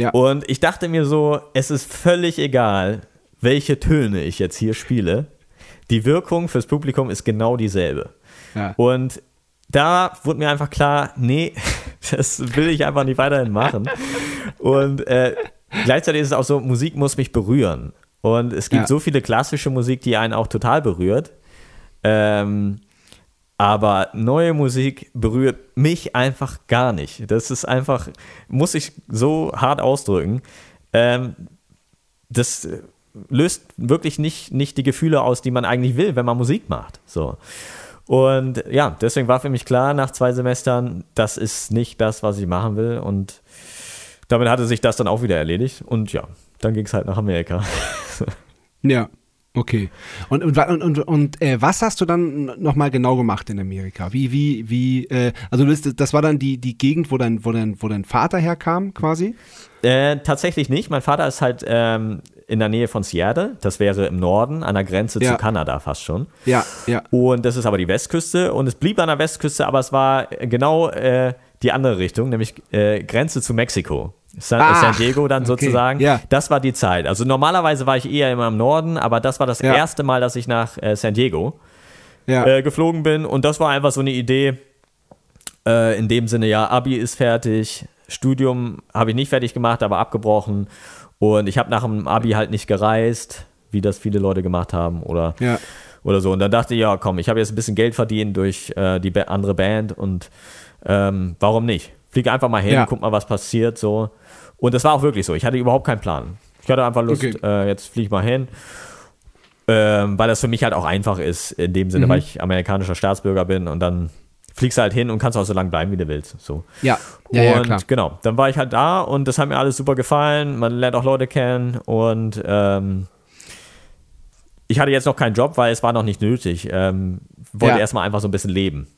Ja, Und ich dachte mir so, es ist völlig egal, welche Töne ich jetzt hier spiele. Die Wirkung fürs Publikum ist genau dieselbe. ja. Und da wurde mir einfach klar, nee, das will ich einfach nicht weiterhin machen. Und äh, gleichzeitig ist es auch so, Musik muss mich berühren. Und es gibt Ja. so viele klassische Musik, die einen auch total berührt. Ähm, aber neue Musik berührt mich einfach gar nicht. Das ist einfach, muss ich so hart ausdrücken. Ähm, das äh, löst wirklich nicht, nicht die Gefühle aus, die man eigentlich will, wenn man Musik macht. So. Und ja, deswegen war für mich klar, nach zwei Semestern, das ist nicht das, was ich machen will. Und damit hatte sich das dann auch wieder erledigt. Und ja, dann ging es halt nach Amerika. ja. Okay. Und, und, und, und, äh, was hast du dann nochmal genau gemacht in Amerika? Wie, wie, wie, äh, also das, das war dann die, die Gegend, wo dein, wo, dein, wo dein Vater herkam, quasi? Äh, tatsächlich nicht. Mein Vater ist halt ähm, in der Nähe von Seattle. Das wäre im Norden, an der Grenze Ja. zu Kanada fast schon. Ja, ja. Und das ist aber die Westküste. Und es blieb an der Westküste, aber es war genau äh, die andere Richtung, nämlich äh, Grenze zu Mexiko. San, Ach, San Diego dann okay, sozusagen. ja. Das war die Zeit. Also normalerweise war ich eher immer im Norden, aber das war das Ja. erste Mal, dass ich nach äh, San Diego Ja, äh, geflogen bin. Und das war einfach so eine Idee. Äh, in dem Sinne, ja, Abi ist fertig, Studium habe ich nicht fertig gemacht, aber abgebrochen. Und ich habe nach dem Abi halt nicht gereist, wie das viele Leute gemacht haben oder, oder so. Und dann dachte ich, ja, komm, ich habe jetzt ein bisschen Geld verdient durch äh, die andere Band und ähm, warum nicht? Flieg einfach mal hin, Ja. guck mal, was passiert so. Und das war auch wirklich so. Ich hatte überhaupt keinen Plan. Ich hatte einfach Lust, Okay. äh, jetzt flieg ich mal hin. Ähm, weil das für mich halt auch einfach ist, in dem Sinne, Mhm. weil ich amerikanischer Staatsbürger bin und dann fliegst du halt hin und kannst auch so lange bleiben, wie du willst. So. Ja, ja, ja, und klar. genau, dann war ich halt da und das hat mir alles super gefallen. Man lernt auch Leute kennen und ähm, ich hatte jetzt noch keinen Job, weil es war noch nicht nötig. Ähm, wollte Ja. erstmal einfach so ein bisschen leben.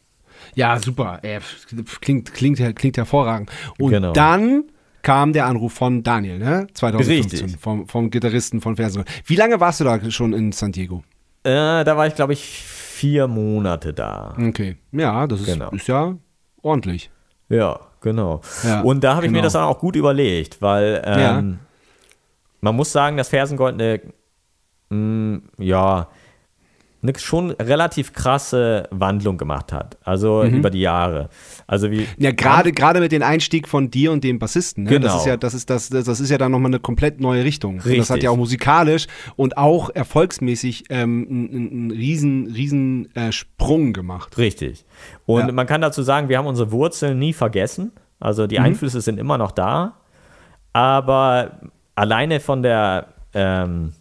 Ja, super. Äh, klingt, klingt, klingt hervorragend. Und Genau. dann kam der Anruf von Daniel, ne? 2015, Richtig. vom, vom Gitarristen von Fersen. Wie lange warst du da schon in San Diego? Äh, da war ich, glaube ich, vier Monate da. Okay. Ja, das ist, Genau. ist ja ordentlich. Ja, genau. Ja, und da habe ich mir genau. das dann auch gut überlegt, weil ähm, Ja. man muss sagen, dass Fersengold eine, mh, ja, eine schon relativ krasse Wandlung gemacht hat. Also Mhm. über die Jahre. Also wie. Ja, gerade gerade mit dem Einstieg von dir und dem Bassisten. Ne? Das Genau. ist ja, das ist das, das das ist ja dann nochmal eine komplett neue Richtung. Und das Richtig. hat ja auch musikalisch und auch erfolgsmäßig ähm, einen, einen riesen riesen äh, Sprung gemacht. Richtig. Und Ja. man kann dazu sagen, wir haben unsere Wurzeln nie vergessen. Also Mhm. die Einflüsse sind immer noch da. Aber alleine von der, ähm,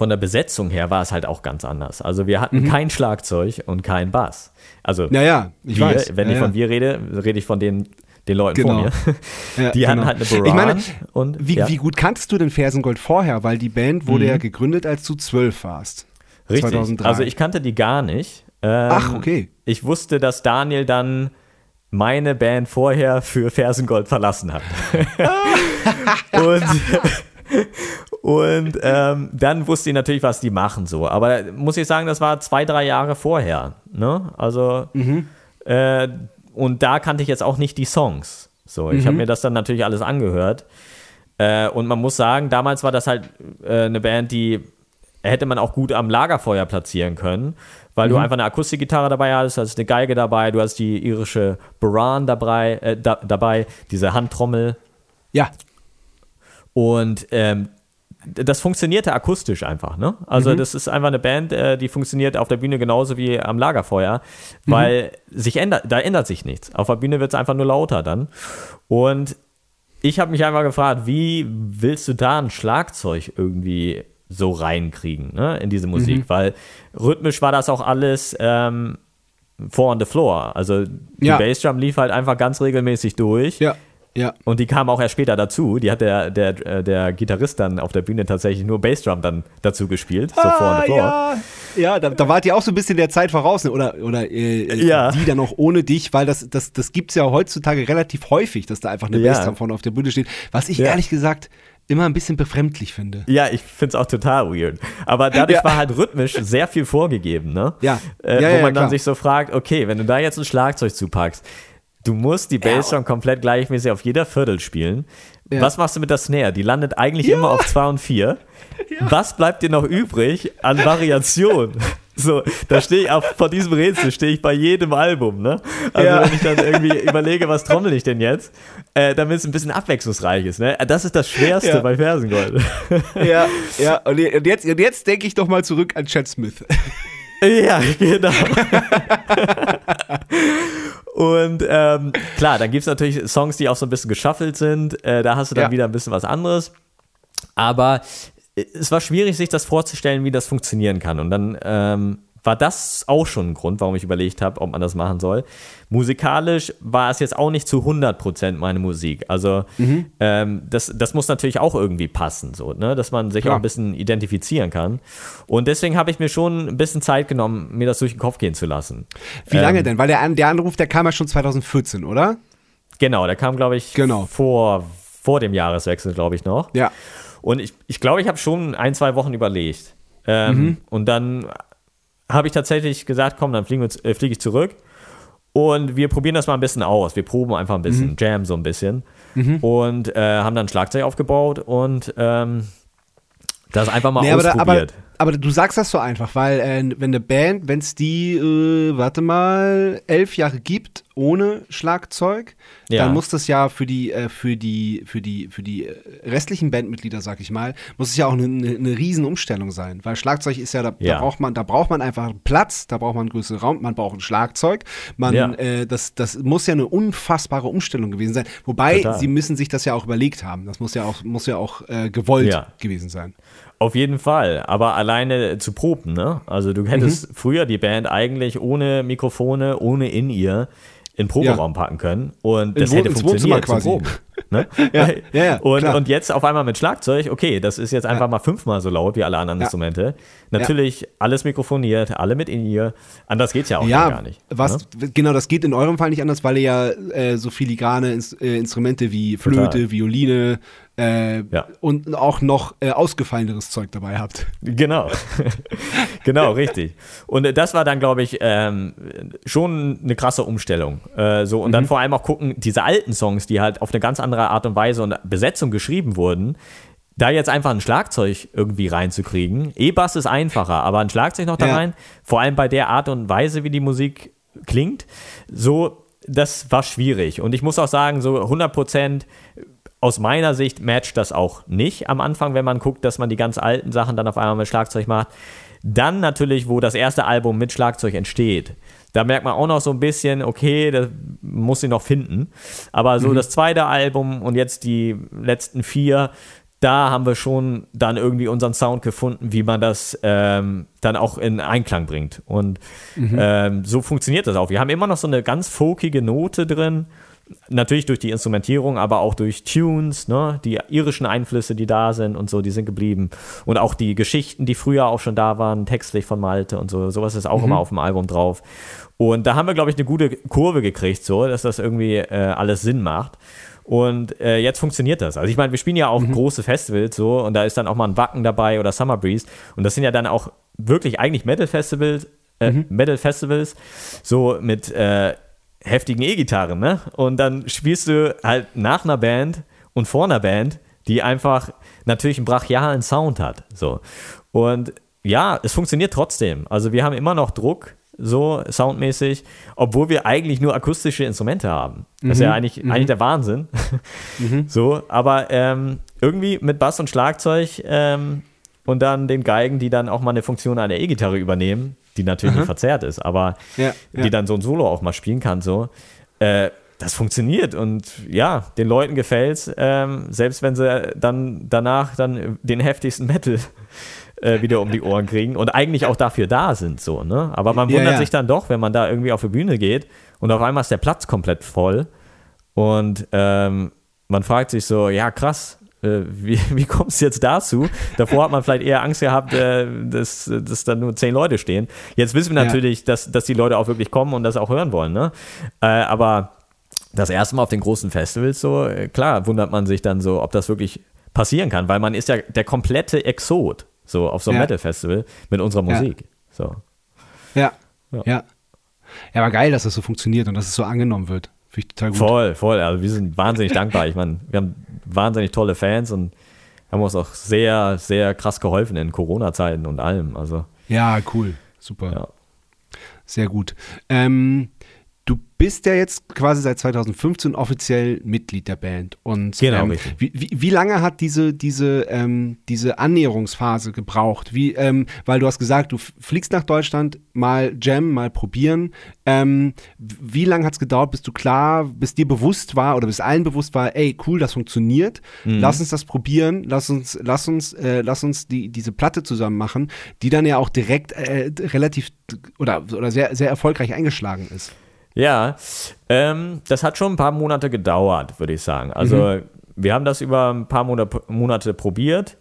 von der Besetzung her war es halt auch ganz anders. Also wir hatten kein Schlagzeug und kein Bass. Also Mhm. Ja, ja, ich wir, weiß. wenn ja, ich ja. von wir rede, rede ich von den, den Leuten Genau. vor mir. Ja, Die hatten genau. halt eine Ich Baran meine, und Wie, wie gut kanntest du denn Fersengold vorher? Weil die Band wurde ja gegründet, als du zwölf warst. richtig. 2003. Also ich kannte die gar nicht. Ähm, Ach, okay. Ich wusste, dass Daniel dann meine Band vorher für Fersengold verlassen hat. und und ähm, dann wusste ich natürlich, was die machen so. Aber muss ich sagen, das war zwei, drei Jahre vorher. Ne? Also äh, und da kannte ich jetzt auch nicht die Songs. So, ich habe mir das dann natürlich alles angehört. Äh, und man muss sagen, damals war das halt äh, eine Band, die hätte man auch gut am Lagerfeuer platzieren können, weil du einfach eine Akustikgitarre dabei hattest, du hast eine Geige dabei, du hast die irische Baran dabei, äh, da, dabei diese Handtrommel Ja, und ähm, das funktionierte akustisch einfach, ne? Also das ist einfach eine Band, äh, die funktioniert auf der Bühne genauso wie am Lagerfeuer, weil sich ändert, da ändert sich nichts. Auf der Bühne wird es einfach nur lauter dann. Und ich habe mich einfach gefragt, wie willst du da ein Schlagzeug irgendwie so reinkriegen, ne, in diese Musik? Mhm. Weil rhythmisch war das auch alles ähm, four on the floor. Also die Ja. Bassdrum lief halt einfach ganz regelmäßig durch. Ja, ja. Und die kam auch erst später dazu. Die hat der, der, äh, der Gitarrist dann auf der Bühne tatsächlich nur Bassdrum dann dazu gespielt. So four on the floor. Ah, ja, ja da, da wart ihr auch so ein bisschen der Zeit voraus, ne? oder, oder äh, Ja. die dann auch ohne dich, weil das, das, das gibt es ja heutzutage relativ häufig, dass da einfach eine Ja. Bassdrum vorne auf der Bühne steht, was ich Ja. ehrlich gesagt immer ein bisschen befremdlich finde. Ja, ich finde es auch total weird. Aber dadurch Ja. war halt rhythmisch sehr viel vorgegeben, ne? Ja. Äh, Ja, wo ja, man dann klar. sich so fragt, okay, wenn du da jetzt ein Schlagzeug zupackst, du musst die Bassdrum komplett gleichmäßig auf jeder Viertel spielen. Ja. Was machst du mit der Snare? Die landet eigentlich immer auf 2 und 4. Was bleibt dir noch übrig an Variation? So, da stehe ich auch vor diesem Rätsel stehe ich bei jedem Album, ne? Also Ja. wenn ich dann irgendwie überlege, was trommel ich denn jetzt, äh, damit es ein bisschen abwechslungsreich ist, ne? Das ist das Schwerste Ja. bei Fersengold. Ja, ja. Und jetzt, und jetzt denke ich doch mal zurück an Chad Smith. Ja, genau. Und ähm, klar, dann gibt es natürlich Songs, die auch so ein bisschen geschaffelt sind. Äh, da hast du dann Ja. wieder ein bisschen was anderes. Aber äh, es war schwierig, sich das vorzustellen, wie das funktionieren kann. Und dann ähm, war das auch schon ein Grund, warum ich überlegt habe, ob man das machen soll. Musikalisch war es jetzt auch nicht zu 100% meine Musik. Also ähm, das, das muss natürlich auch irgendwie passen, so, ne? dass man sich Klar. auch ein bisschen identifizieren kann. Und deswegen habe ich mir schon ein bisschen Zeit genommen, mir das durch den Kopf gehen zu lassen. Wie lange Ähm, denn? Weil der, der Anruf, der kam ja schon 2014, oder? Genau, der kam, glaube ich, Genau. vor, vor dem Jahreswechsel, glaube ich, noch. Ja. Und ich, ich glaube, ich habe schon ein, zwei Wochen überlegt. Ähm, Mhm. Und dann habe ich tatsächlich gesagt, komm, dann fliegen wir, äh, fliege ich zurück. Und wir probieren das mal ein bisschen aus. Wir proben einfach ein Mhm. bisschen, jam so ein bisschen. Und äh, haben dann Schlagzeug aufgebaut und ähm, das einfach mal Nee, aber, da, aber, ausprobiert. Aber du sagst das so einfach, weil äh, wenn eine Band, wenn es die, äh, warte mal, elf Jahre gibt ohne Schlagzeug, Ja. dann muss das ja für die, äh, für die, für die, für die restlichen Bandmitglieder, sag ich mal, muss es ja auch eine, eine, eine Riesenumstellung sein. Weil Schlagzeug ist ja, da, Ja. da braucht man, da braucht man einfach Platz, da braucht man einen größeren Raum, man braucht ein Schlagzeug. Man, Ja. äh, das, das muss ja eine unfassbare Umstellung gewesen sein. Wobei, Total. sie müssen sich das ja auch überlegt haben. Das muss ja auch, muss ja auch äh, gewollt gewesen sein. Auf jeden Fall, aber alleine zu proben, ne? Also du hättest Mhm. früher die Band eigentlich ohne Mikrofone, ohne in ihr in den Proberaum packen können und das Wo- hätte funktioniert quasi. Proben. Ne? Ja, ja, ja, und, klar. und jetzt auf einmal mit Schlagzeug, okay, das ist jetzt einfach mal fünfmal so laut wie alle anderen Ja. Instrumente. Natürlich alles mikrofoniert, alle mit in ihr. Anders geht's ja auch ja, gar nicht. Was, ne? genau, das geht in eurem Fall nicht anders, weil ihr ja äh, so filigrane Ins äh, Instrumente wie Flöte, Total. Violine äh, Ja. und auch noch äh, ausgefalleneres Zeug dabei habt. Genau. genau, richtig. Und äh, das war dann, glaube ich, ähm, schon eine krasse Umstellung. Äh, so, und dann vor allem auch gucken, diese alten Songs, die halt auf eine ganz andere Art und Weise und Besetzung geschrieben wurden, da jetzt einfach ein Schlagzeug irgendwie reinzukriegen. E-Bass ist einfacher, aber ein Schlagzeug noch da Ja. rein, vor allem bei der Art und Weise, wie die Musik klingt, so, das war schwierig. Und ich muss auch sagen, so 100 Prozent aus meiner Sicht matcht das auch nicht am Anfang, wenn man guckt, dass man die ganz alten Sachen dann auf einmal mit Schlagzeug macht. Dann natürlich, wo das erste Album mit Schlagzeug entsteht. Da merkt man auch noch so ein bisschen, okay, das muss ich noch finden. Aber so das zweite Album und jetzt die letzten vier, da haben wir schon dann irgendwie unseren Sound gefunden, wie man das ähm, dann auch in Einklang bringt. Und ähm, so funktioniert das auch. Wir haben immer noch so eine ganz folkige Note drin. Natürlich durch die Instrumentierung, aber auch durch Tunes, ne? die irischen Einflüsse, die da sind und so, die sind geblieben. Und auch die Geschichten, die früher auch schon da waren, textlich von Malte und so, sowas ist auch immer auf dem Album drauf. Und da haben wir, glaube ich, eine gute Kurve gekriegt, so, dass das irgendwie äh, alles Sinn macht. Und äh, jetzt funktioniert das. Also ich meine, wir spielen ja auch große Festivals so und da ist dann auch mal ein Wacken dabei oder Summer Breeze und das sind ja dann auch wirklich eigentlich Metal Festivals, äh, Metal Festivals, so mit äh, heftigen E-Gitarren, ne? Und dann spielst du halt nach einer Band und vor einer Band, die einfach natürlich einen brachialen Sound hat, so. Und ja, es funktioniert trotzdem. Also wir haben immer noch Druck, so soundmäßig, obwohl wir eigentlich nur akustische Instrumente haben. Das ist ja eigentlich, eigentlich der Wahnsinn. So, aber ähm, irgendwie mit Bass und Schlagzeug ähm, und dann den Geigen, die dann auch mal eine Funktion einer E-Gitarre übernehmen, die natürlich nicht verzerrt ist, aber Ja, ja. die dann so ein Solo auch mal spielen kann, so. Äh, das funktioniert und ja, den Leuten gefällt's, ähm, selbst wenn sie dann danach dann den heftigsten Metal äh, wieder um die Ohren kriegen und eigentlich auch dafür da sind, so, ne? Aber man wundert ja. sich dann doch, wenn man da irgendwie auf die Bühne geht und auf einmal ist der Platz komplett voll und ähm, man fragt sich so, ja krass, äh, wie, wie kommt es jetzt dazu? Davor hat man vielleicht eher Angst gehabt, äh, dass, dass da nur zehn Leute stehen. Jetzt wissen wir Ja. natürlich, dass, dass die Leute auch wirklich kommen und das auch hören wollen, ne? Äh, aber das erste Mal auf den großen Festivals so, äh, klar, wundert man sich dann so, ob das wirklich passieren kann, weil man ist ja der komplette Exot, so auf so einem Ja. Metal-Festival mit unserer Ja. Musik. So. Ja. Ja. ja. Ja, aber geil, dass das so funktioniert und dass es so angenommen wird. Finde ich total gut. Voll, voll. Also wir sind wahnsinnig dankbar. Ich meine, wir haben wahnsinnig tolle Fans und haben uns auch sehr, sehr krass geholfen in Corona-Zeiten und allem. Also, Ja, cool. Super. ja. Sehr gut. Ähm, du bist ja jetzt quasi seit 2015 offiziell Mitglied der Band. Und Genau, ähm, wie, wie, wie lange hat diese, diese, ähm, diese Annäherungsphase gebraucht? Wie, ähm, weil du hast gesagt, du fliegst nach Deutschland, mal Jam, mal probieren. Ähm, wie lange hat es gedauert, bis du klar, bis dir bewusst war oder bis allen bewusst war, ey, cool, das funktioniert. Mhm. Lass uns das probieren, lass uns, lass uns, äh, lass uns die, diese Platte zusammen machen, die dann ja auch direkt äh, relativ oder, oder sehr, sehr erfolgreich eingeschlagen ist. Ja, ähm, das hat schon ein paar Monate gedauert, würde ich sagen. Also wir haben das über ein paar Monate, Monate probiert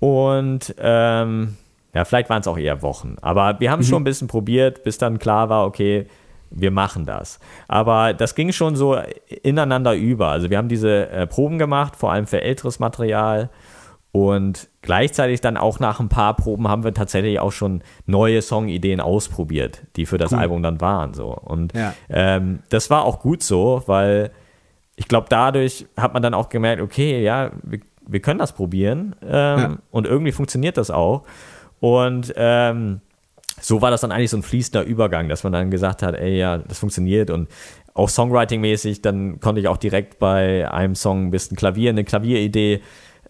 und ähm, ja, vielleicht waren es auch eher Wochen. Aber wir haben es schon ein bisschen probiert, bis dann klar war, okay, wir machen das. Aber das ging schon so ineinander über. Also wir haben diese äh, Proben gemacht, vor allem für älteres Material. Und gleichzeitig dann auch nach ein paar Proben haben wir tatsächlich auch schon neue Songideen ausprobiert, die für das Cool. Album dann waren. So. Und Ja. ähm, das war auch gut so, weil ich glaube, dadurch hat man dann auch gemerkt, okay, ja, wir, wir können das probieren ähm, Ja. und irgendwie funktioniert das auch. Und ähm, so war das dann eigentlich so ein fließender Übergang, dass man dann gesagt hat, ey, ja, das funktioniert und auch Songwriting-mäßig, dann konnte ich auch direkt bei einem Song ein bisschen Klavier, eine Klavieridee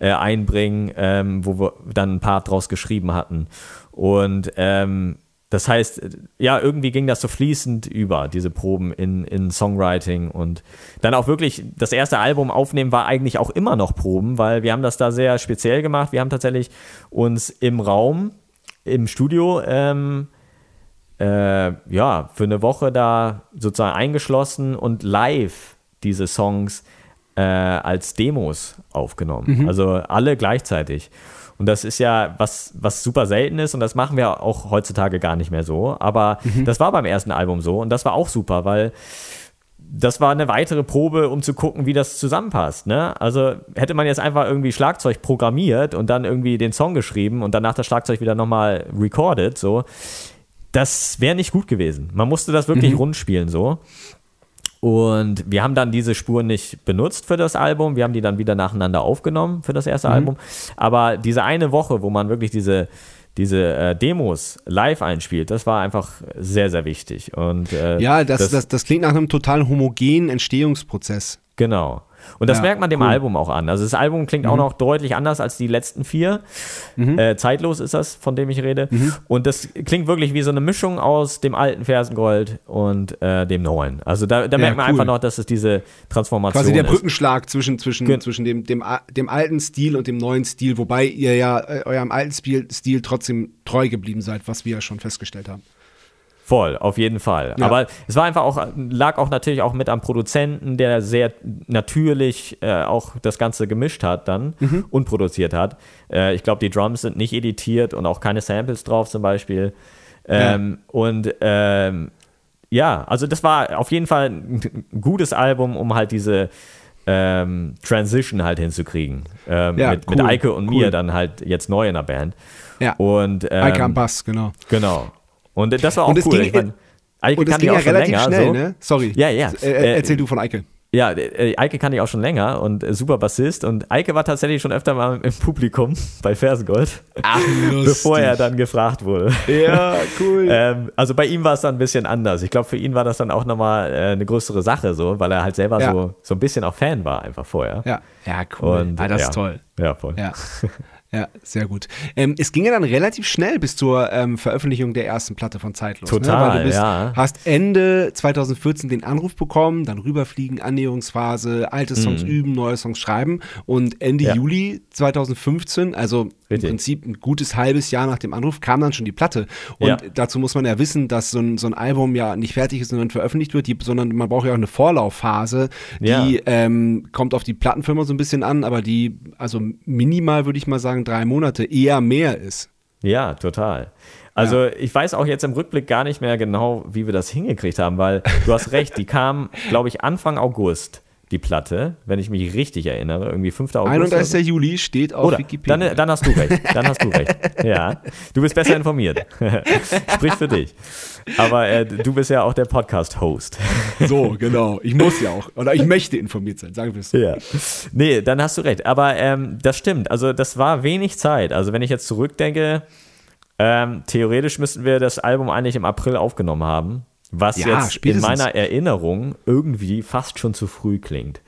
äh, einbringen, ähm, wo wir dann ein Part draus geschrieben hatten. Und ähm, das heißt, ja, irgendwie ging das so fließend über, diese Proben in, in Songwriting und dann auch wirklich das erste Album aufnehmen war eigentlich auch immer noch Proben, weil wir haben das da sehr speziell gemacht. Wir haben tatsächlich uns im Raum, im Studio, ähm, äh, ja, für eine Woche da sozusagen eingeschlossen und live diese Songs äh, als Demos aufgenommen. Also alle gleichzeitig. Und das ist ja was, was super selten ist und das machen wir auch heutzutage gar nicht mehr so. Aber das war beim ersten Album so und das war auch super, weil das war eine weitere Probe, um zu gucken, wie das zusammenpasst. Ne? Also hätte man jetzt einfach irgendwie Schlagzeug programmiert und dann irgendwie den Song geschrieben und danach das Schlagzeug wieder nochmal recorded, so, das wäre nicht gut gewesen. Man musste das wirklich rund spielen, so. Und wir haben dann diese Spuren nicht benutzt für das Album. Wir haben die dann wieder nacheinander aufgenommen für das erste Album. Aber diese eine Woche, wo man wirklich diese, diese äh, Demos live einspielt, das war einfach sehr, sehr wichtig. Und, äh, Ja, das, das, das, klingt nach einem total homogenen Entstehungsprozess. Genau. Und das Ja, merkt man dem cool. Album auch an. Also das Album klingt auch noch deutlich anders als die letzten vier. Äh, zeitlos ist das, von dem ich rede. Und das klingt wirklich wie so eine Mischung aus dem alten Fersengold und äh, dem neuen. Also da, da Ja, merkt man cool. einfach noch, dass es diese Transformation Quasi der ist. Brückenschlag zwischen, zwischen, Gen- zwischen dem, dem, dem alten Stil und dem neuen Stil, wobei ihr ja äh, eurem alten Stil, Stil trotzdem treu geblieben seid, was wir ja schon festgestellt haben. Voll, auf jeden Fall. Ja. Aber es war einfach auch, lag auch natürlich auch mit am Produzenten, der sehr natürlich äh, auch das Ganze gemischt hat dann Mhm. und produziert hat. Äh, ich glaube, die Drums sind nicht editiert und auch keine Samples drauf zum Beispiel. Ähm, Und ähm, ja, also das war auf jeden Fall ein gutes Album, um halt diese ähm, Transition halt hinzukriegen. Ähm, Ja, mit, mit cool, Eike und cool. mir dann halt jetzt neu in der Band. Ja. Und ähm, Eike am Bass, genau. Genau. Und das war auch Und cool. ging- ich mein, Eike Und kann ging ich ja auch schon relativ länger. schnell, so. ne? Sorry. Ja, ja. Äh, Äh, erzähl du von Eike. Ja, äh, Eike kann ich auch schon länger und äh, super Bassist. Und Eike war tatsächlich schon öfter mal im Publikum bei Fersengold, Ach, bevor er dann gefragt wurde. Ja, cool. Ähm, also bei ihm war es dann ein bisschen anders. Ich glaube, für ihn war das dann auch nochmal äh, eine größere Sache, so, weil er halt selber Ja. so, so ein bisschen auch Fan war einfach vorher. ja. ja, cool. Und, ah, das ja. ist toll. Ja, voll. Ja. Ja, sehr gut. Ähm, es ging ja dann relativ schnell bis zur ähm, Veröffentlichung der ersten Platte von Zeitlos. Total, ne? Weil du bist, ja. hast Ende 2014 den Anruf bekommen, dann rüberfliegen, Annäherungsphase, alte Songs üben, neue Songs schreiben und Ende Mhm. Ja. Juli 2015, also im Richtig. Prinzip ein gutes halbes Jahr nach dem Anruf, kam dann schon die Platte. Und Ja. dazu muss man ja wissen, dass so ein, so ein Album ja nicht fertig ist, sondern veröffentlicht wird, die, sondern man braucht ja auch eine Vorlaufphase, die Ja. ähm, kommt auf die Plattenfirma so ein bisschen an, aber die, also minimal würde ich mal sagen, drei Monate eher mehr ist. Ja, total. Also ich weiß auch jetzt im Rückblick gar nicht mehr genau, wie wir das hingekriegt haben, weil du hast recht, die kam, glaube ich, Anfang August, die Platte, wenn ich mich richtig erinnere, irgendwie 5. August. oder so. 31. Juli steht auf Oder, Wikipedia. dann, dann hast du recht. Dann hast du recht. Ja, du bist besser informiert. Sprich für dich. Aber äh, du bist ja auch der Podcast-Host. so, genau. Ich muss ja auch. Oder ich möchte informiert sein, sagen wir es so. Ja. Nee, dann hast du recht. Aber ähm, das stimmt. Also das war wenig Zeit. Also wenn ich jetzt zurückdenke, ähm, theoretisch müssten wir das Album eigentlich im April aufgenommen haben. Was Ja, jetzt in spätestens. meiner Erinnerung irgendwie fast schon zu früh klingt.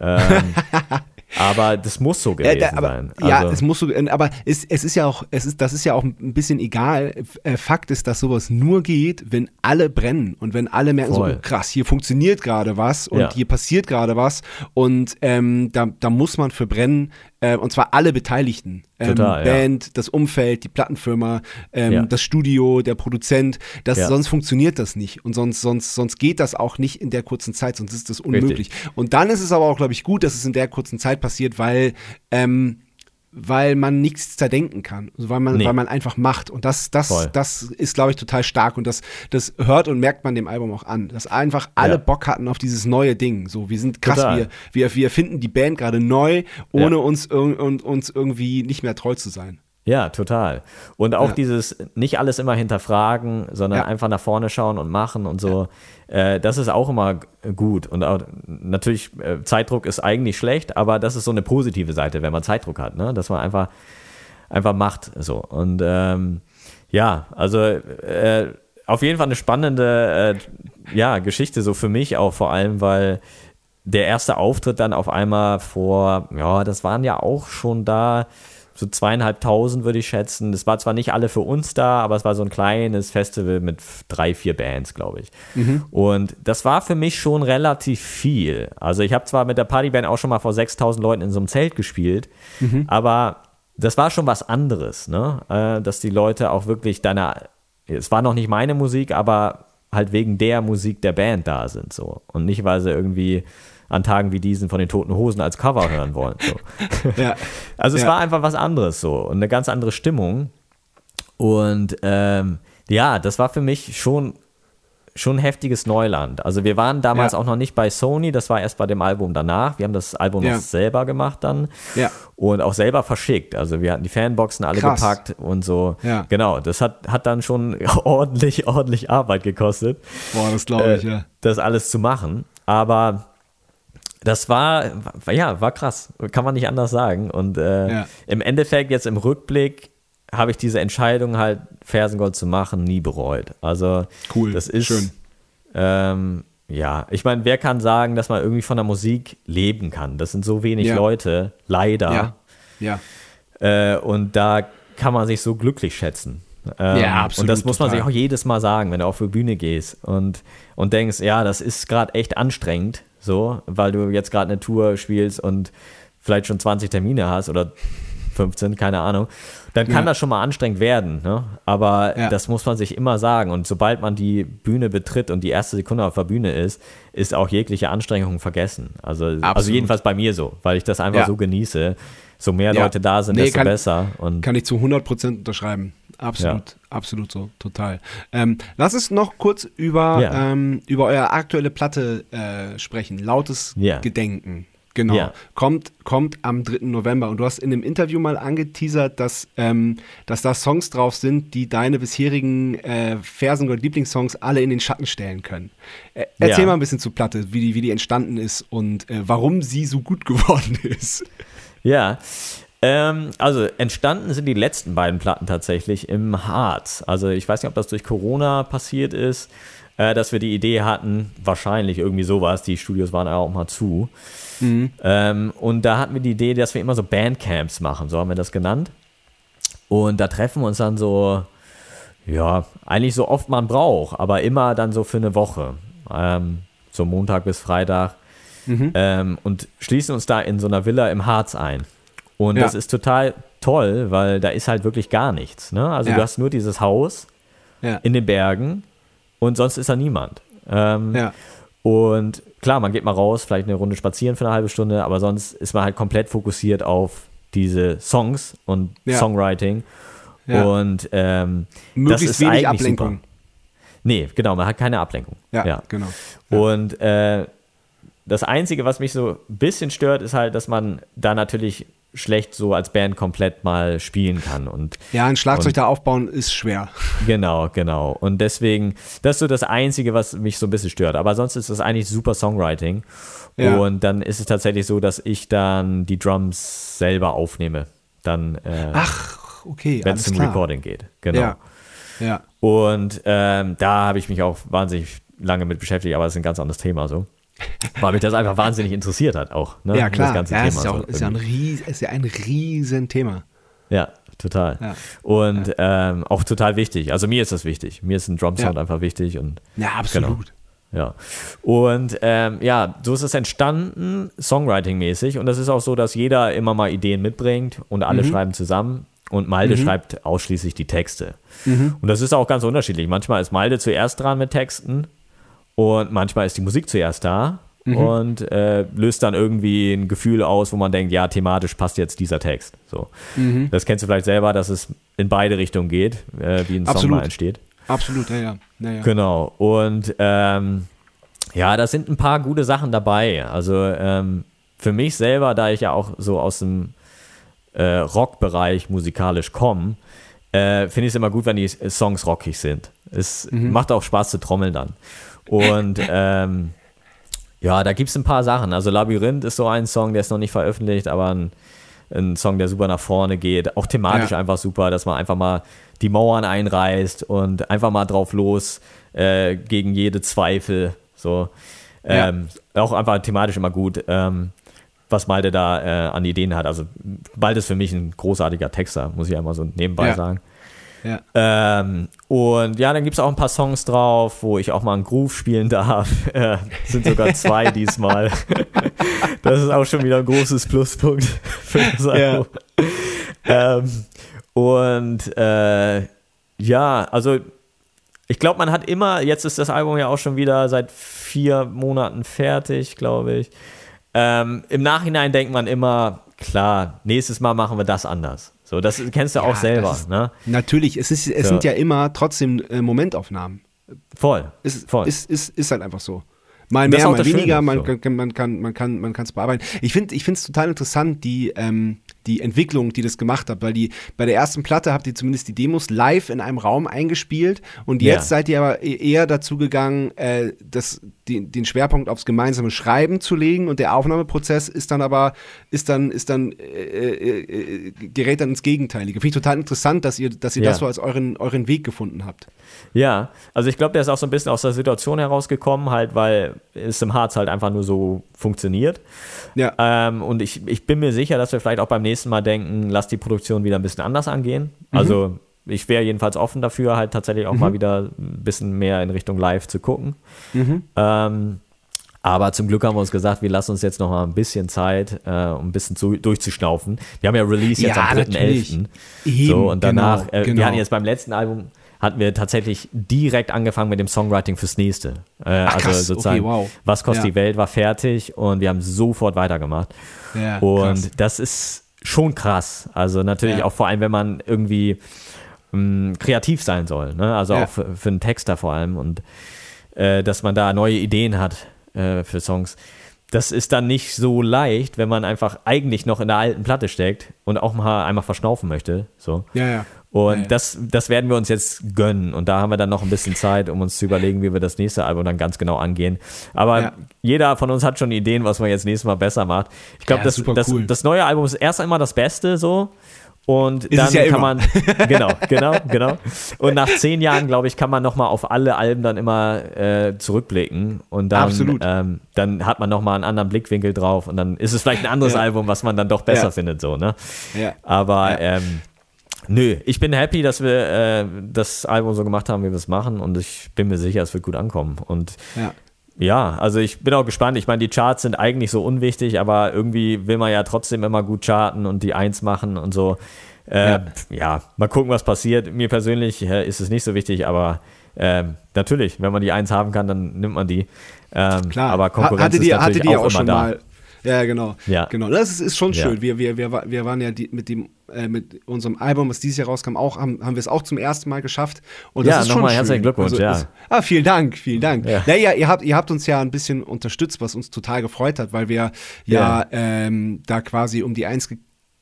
Ähm, aber das muss so Ja, gewesen da, aber, sein. ja, Also- es muss so, aber es, es ist ja auch, es ist, das ist ja auch ein bisschen egal. Äh, Fakt ist, dass sowas nur geht, wenn alle brennen und wenn alle merken, Voll. so oh, krass, hier funktioniert gerade was und Ja. hier passiert gerade was und ähm, da, da muss man für brennen äh, und zwar alle Beteiligten. Ähm, Total, ja. Band, das Umfeld, die Plattenfirma, ähm, Ja. das Studio, der Produzent. Das, Ja. Sonst funktioniert das nicht und sonst, sonst, sonst geht das auch nicht in der kurzen Zeit, sonst ist das unmöglich. Und dann ist es aber auch, glaube ich, gut, dass es in der kurzen Zeit passiert, weil, ähm, weil man nichts zerdenken kann, also weil man, Nee. weil man einfach macht. Und das, das, Voll. das ist, glaube ich, total stark. Und das, das hört und merkt man dem Album auch an, dass einfach alle Ja. Bock hatten auf dieses neue Ding. So, wir sind krass, Total. wir, wir, wir finden die Band gerade neu, ohne Ja. uns, und, uns irgendwie nicht mehr treu zu sein. Ja, total. Und auch Ja. dieses nicht alles immer hinterfragen, sondern Ja. einfach nach vorne schauen und machen und so. Äh, das ist auch immer gut. Und auch, natürlich, äh, Zeitdruck ist eigentlich schlecht, aber das ist so eine positive Seite, wenn man Zeitdruck hat, ne? dass man einfach, einfach macht. So. Und ähm, ja, also äh, auf jeden Fall eine spannende äh, ja, Geschichte, so für mich auch vor allem, weil der erste Auftritt dann auf einmal vor, ja, das waren ja auch schon da so zweieinhalbtausend, würde ich schätzen. Das war zwar nicht alle für uns da, aber es war so ein kleines Festival mit drei, vier Bands, glaube ich. Und das war für mich schon relativ viel. Also ich habe zwar mit der Partyband auch schon mal vor 6000 Leuten in so einem Zelt gespielt, aber das war schon was anderes, ne? Äh, dass die Leute auch wirklich deiner, es war noch nicht meine Musik, aber halt wegen der Musik der Band da sind so und nicht, weil sie irgendwie an Tagen wie diesen von den Toten Hosen als Cover hören wollen. So. Ja. Also es Ja. war einfach was anderes so und eine ganz andere Stimmung. Und ähm, ja, das war für mich schon schon heftiges Neuland. Also wir waren damals Ja. auch noch nicht bei Sony, das war erst bei dem Album danach. Wir haben das Album Ja. noch selber gemacht dann Ja. und auch selber verschickt. Also wir hatten die Fanboxen alle Krass. gepackt und so. Ja. Genau, das hat, hat dann schon ordentlich, ordentlich Arbeit gekostet Boah, das glaube ich, äh, ja. das alles zu machen. Aber das war, ja, war krass. Kann man nicht anders sagen. Und äh, Ja. im Endeffekt, jetzt im Rückblick, habe ich diese Entscheidung halt, Fersengold zu machen, nie bereut. Also, Cool, das ist. schön. Ähm, ja, ich meine, wer kann sagen, dass man irgendwie von der Musik leben kann? Das sind so wenig Ja. Leute, leider. Ja. Ja. Äh, und da kann man sich so glücklich schätzen. Ähm, Ja, absolut, Und das muss man total. sich auch jedes Mal sagen, wenn du auf die Bühne gehst und, und denkst, ja, das ist gerade echt anstrengend, so, weil du jetzt gerade eine Tour spielst und vielleicht schon 20 Termine hast oder 15, keine Ahnung, dann kann Ja. das schon mal anstrengend werden. Ne? Aber Ja. das muss man sich immer sagen. Und sobald man die Bühne betritt und die erste Sekunde auf der Bühne ist, ist auch jegliche Anstrengung vergessen. Also, also jedenfalls bei mir so, weil ich das einfach Ja. so genieße. So mehr. Leute da sind, Nee, desto kann- besser. Und Kann ich zu 100% unterschreiben. Absolut, absolut so, total. Ähm, lass uns noch kurz über, Ja. ähm, über eure aktuelle Platte äh, sprechen. Lautes Ja. Gedenken. Genau. Ja. Kommt, kommt am 3. November. Und du hast in dem Interview mal angeteasert, dass, ähm, dass da Songs drauf sind, die deine bisherigen äh, Fersengold-Lieblingssongs alle in den Schatten stellen können. Äh, erzähl Ja. mal ein bisschen zu Platte, wie die, wie die entstanden ist und äh, warum sie so gut geworden ist. Ja. Ähm, also entstanden sind die letzten beiden Platten tatsächlich im Harz. Also ich weiß nicht, ob das durch Corona passiert ist, äh, dass wir die Idee hatten, wahrscheinlich irgendwie sowas, die Studios waren ja auch mal zu. Ähm, und da hatten wir die Idee, dass wir immer so Bandcamps machen, so haben wir das genannt. Und da treffen wir uns dann so, ja, eigentlich so oft man braucht, aber immer dann so für eine Woche. Ähm, so Montag bis Freitag. Mhm. Ähm, und schließen uns da in so einer Villa im Harz ein. Und Ja. das ist total toll, weil da ist halt wirklich gar nichts. Ne? Also Ja. du hast nur dieses Haus Ja. in den Bergen und sonst ist da niemand. Ähm. Und klar, man geht mal raus, vielleicht eine Runde spazieren für eine halbe Stunde, aber sonst ist man halt komplett fokussiert auf diese Songs und. Songwriting. Und ähm, Möglichst das ist wenig eigentlich Ablenkung. Super. Nee, genau, man hat keine Ablenkung. Ja, genau. Und äh, das Einzige, was mich so ein bisschen stört, ist halt, dass man da natürlich schlecht so als Band komplett mal spielen kann. Und Ja, ein Schlagzeug Und- da aufbauen ist schwer. Genau, genau. Und deswegen, das ist so das Einzige, was mich so ein bisschen stört. Aber sonst ist das eigentlich super Songwriting. Ja. Und dann ist es tatsächlich so, dass ich dann die Drums selber aufnehme. Dann, äh, Ach, okay, wenn es zum klar. Recording geht. Genau. Ja. Ja. Und ähm, da habe ich mich auch wahnsinnig lange mit beschäftigt, aber das ist ein ganz anderes Thema so. Weil mich das einfach wahnsinnig interessiert hat auch. Ne? Ja, klar. Das ganze ja, Thema. es ist, ja so auch, ist, ja ein. Ries, ist ja ein riesen Thema. Ja, total. Ja. Und Ähm, auch total wichtig. Also mir ist das wichtig. Mir ist ein Drumsound Ja. einfach wichtig und Ja, absolut. Ja. Und ähm, ja, so ist es entstanden, Songwriting-mäßig. Und das ist auch so, dass jeder immer mal Ideen mitbringt und alle schreiben zusammen. Und Malde schreibt ausschließlich die Texte. Und das ist auch ganz unterschiedlich. Manchmal ist Malde zuerst dran mit Texten und manchmal ist die Musik zuerst da und äh, löst dann irgendwie ein Gefühl aus, wo man denkt, ja, thematisch passt jetzt dieser Text. So. Das kennst du vielleicht selber, dass es in beide Richtungen geht, äh, wie ein Song Absolut. mal entsteht. Absolut, ja, ja. ja, ja. Genau. Und ähm, ja, da sind ein paar gute Sachen dabei. Also ähm, für mich selber, da ich ja auch so aus dem äh, Rockbereich musikalisch komme, äh, finde ich es immer gut, wenn die Songs rockig sind. Es macht auch Spaß zu trommeln dann. Und ähm, ja, da gibt es ein paar Sachen. Also Labyrinth ist so ein Song, der ist noch nicht veröffentlicht, aber ein, ein Song, der super nach vorne geht. Auch thematisch Ja. einfach super, dass man einfach mal die Mauern einreißt und einfach mal drauf los äh, gegen jede Zweifel. So. Ähm, Auch einfach thematisch immer gut, ähm, was Malte da äh, an Ideen hat. Also Malte ist für mich ein großartiger Texter, muss ich einmal so nebenbei Ja. sagen. Ja. Ähm, und ja, dann gibt es auch ein paar Songs drauf, wo ich auch mal einen Groove spielen darf. Äh, sind sogar zwei diesmal. das ist auch schon wieder ein großes Pluspunkt für das Album. Ähm, und äh, ja, also ich glaube, man hat immer, jetzt ist das Album ja auch schon wieder seit vier Monaten fertig, glaube ich. Ähm, Im Nachhinein denkt man immer, klar, nächstes Mal machen wir das anders. So, das kennst du auch Ja, selber, das ist- ne? Natürlich, es, ist, es Ja. sind ja immer trotzdem äh, Momentaufnahmen. Voll. Ist, voll. ist, ist, ist halt einfach so. Mal mehr, auch mal weniger, Schöne, man, so. kann, man kann man kann man kann es bearbeiten. Ich finde ich es total interessant die ähm, die Entwicklung, die das gemacht hat, weil die bei der ersten Platte habt ihr zumindest die Demos live in einem Raum eingespielt und Ja. jetzt seid ihr aber e- eher dazu gegangen, äh, das, den, den Schwerpunkt aufs gemeinsame Schreiben zu legen und der Aufnahmeprozess ist dann aber ist dann ist dann äh, äh, äh, gerät dann ins Gegenteilige. Finde ich total interessant, dass ihr dass ihr Ja. das so als euren euren Weg gefunden habt. Ja, also ich glaube, der ist auch so ein bisschen aus der Situation herausgekommen, halt, weil es im Harz halt einfach nur so funktioniert. Ja. Ähm, und ich, ich bin mir sicher, dass wir vielleicht auch beim nächsten Mal denken, lass die Produktion wieder ein bisschen anders angehen. Also ich wäre jedenfalls offen dafür, halt tatsächlich auch mal wieder ein bisschen mehr in Richtung Live zu gucken. Ähm, aber zum Glück haben wir uns gesagt, wir lassen uns jetzt noch mal ein bisschen Zeit, äh, um ein bisschen zu, durchzuschnaufen. Wir haben ja Release jetzt Ja, am natürlich. 3.11. Eben, So, und danach, genau, äh, wir genau. hatten jetzt beim letzten Album, hatten wir tatsächlich direkt angefangen mit dem Songwriting fürs nächste. Äh, also krass, sozusagen, okay, wow. was kostet Ja. die Welt war fertig und wir haben sofort weitergemacht. Ja, und krass. das ist schon krass. Also natürlich Ja. auch vor allem, wenn man irgendwie mh, kreativ sein soll. Ne? Also auch für, für einen Texter vor allem und äh, dass man da neue Ideen hat äh, für Songs. Das ist dann nicht so leicht, wenn man einfach eigentlich noch in der alten Platte steckt und auch mal einmal verschnaufen möchte. So. Ja, ja. Und Ja, ja. Das, das werden wir uns jetzt gönnen. Und da haben wir dann noch ein bisschen Zeit, um uns zu überlegen, wie wir das nächste Album dann ganz genau angehen. Aber Ja. jeder von uns hat schon Ideen, was man jetzt nächstes Mal besser macht. Ich glaube, das, das, cool. das neue Album ist erst einmal das Beste so. Und Ist dann ja kann immer. man, genau, genau, genau. Und nach zehn Jahren, glaube ich, kann man nochmal auf alle Alben dann immer äh, zurückblicken. Und dann, Absolut. Ähm, dann hat man nochmal einen anderen Blickwinkel drauf. Und dann ist es vielleicht ein anderes Ja. Album, was man dann doch besser Ja. findet, so, ne? Ja. Aber ähm, nö, ich bin happy, dass wir äh, das Album so gemacht haben, wie wir es machen und ich bin mir sicher, es wird gut ankommen. Und Ja. also ich bin auch gespannt. Ich meine, die Charts sind eigentlich so unwichtig, aber irgendwie will man ja trotzdem immer gut charten und die Eins machen und so. Äh, Ja. ja. mal gucken, was passiert. Mir persönlich äh, ist es nicht so wichtig, aber ähm, natürlich, wenn man die Eins haben kann, dann nimmt man die. Ähm, Klar. Aber Konkurrenz hatte ist die, natürlich hatte die auch, auch immer schon da. mal. Ja, genau. Ja. genau. Das ist, ist schon Ja. schön. Wir, wir, wir, wa- wir waren ja die, mit dem äh, mit unserem Album, was dieses Jahr rauskam, auch haben, haben wir es auch zum ersten Mal geschafft. Und das Ja, ist schon nochmal herzlichen Glückwunsch, ja. ist- ah, vielen Dank, vielen Dank. Ja. Naja, ihr habt, ihr habt uns ja ein bisschen unterstützt, was uns total gefreut hat, weil wir ja, Ja. ähm, da quasi um die Eins ge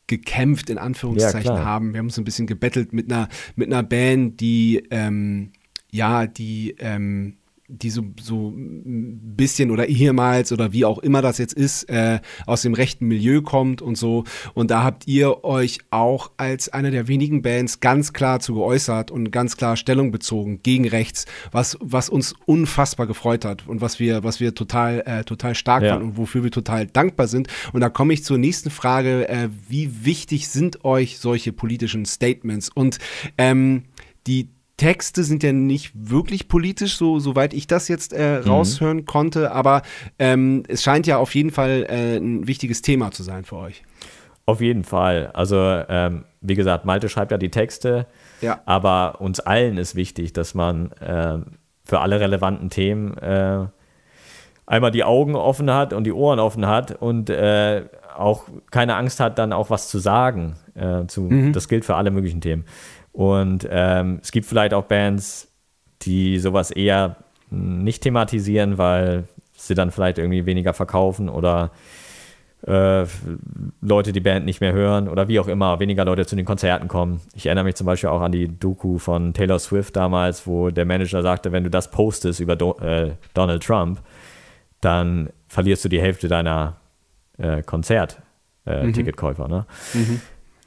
gekämpft, in Anführungszeichen, Ja, haben. Wir haben uns ein bisschen gebettelt mit einer, mit einer Band, die, ähm, ja, die, ähm, die so, so ein bisschen oder ehemals oder wie auch immer das jetzt ist, äh, aus dem rechten Milieu kommt und so. Und da habt ihr euch auch als eine der wenigen Bands ganz klar zu geäußert und ganz klar Stellung bezogen gegen rechts, was, was uns unfassbar gefreut hat und was wir, was wir total, äh, total stark Ja. fanden und wofür wir total dankbar sind. Und da komme ich zur nächsten Frage, äh, wie wichtig sind euch solche politischen Statements? Und ähm, die Texte sind ja nicht wirklich politisch, so soweit ich das jetzt äh, Mhm. raushören konnte, aber ähm, es scheint ja auf jeden Fall äh, ein wichtiges Thema zu sein für euch. Auf jeden Fall. Also, ähm, wie gesagt, Malte schreibt ja die Texte, Ja. aber uns allen ist wichtig, dass man ähm, für alle relevanten Themen äh, einmal die Augen offen hat und die Ohren offen hat und äh, auch keine Angst hat, dann auch was zu sagen. Äh, zu, Das gilt für alle möglichen Themen. Und ähm, es gibt vielleicht auch Bands, die sowas eher nicht thematisieren, weil sie dann vielleicht irgendwie weniger verkaufen oder äh, Leute die Band nicht mehr hören oder wie auch immer, weniger Leute zu den Konzerten kommen. Ich erinnere mich zum Beispiel auch an die Doku von Taylor Swift damals, wo der Manager sagte, wenn du das postest über Do äh, Donald Trump, dann verlierst du die Hälfte deiner äh, Konzert-Ticketkäufer. Ne?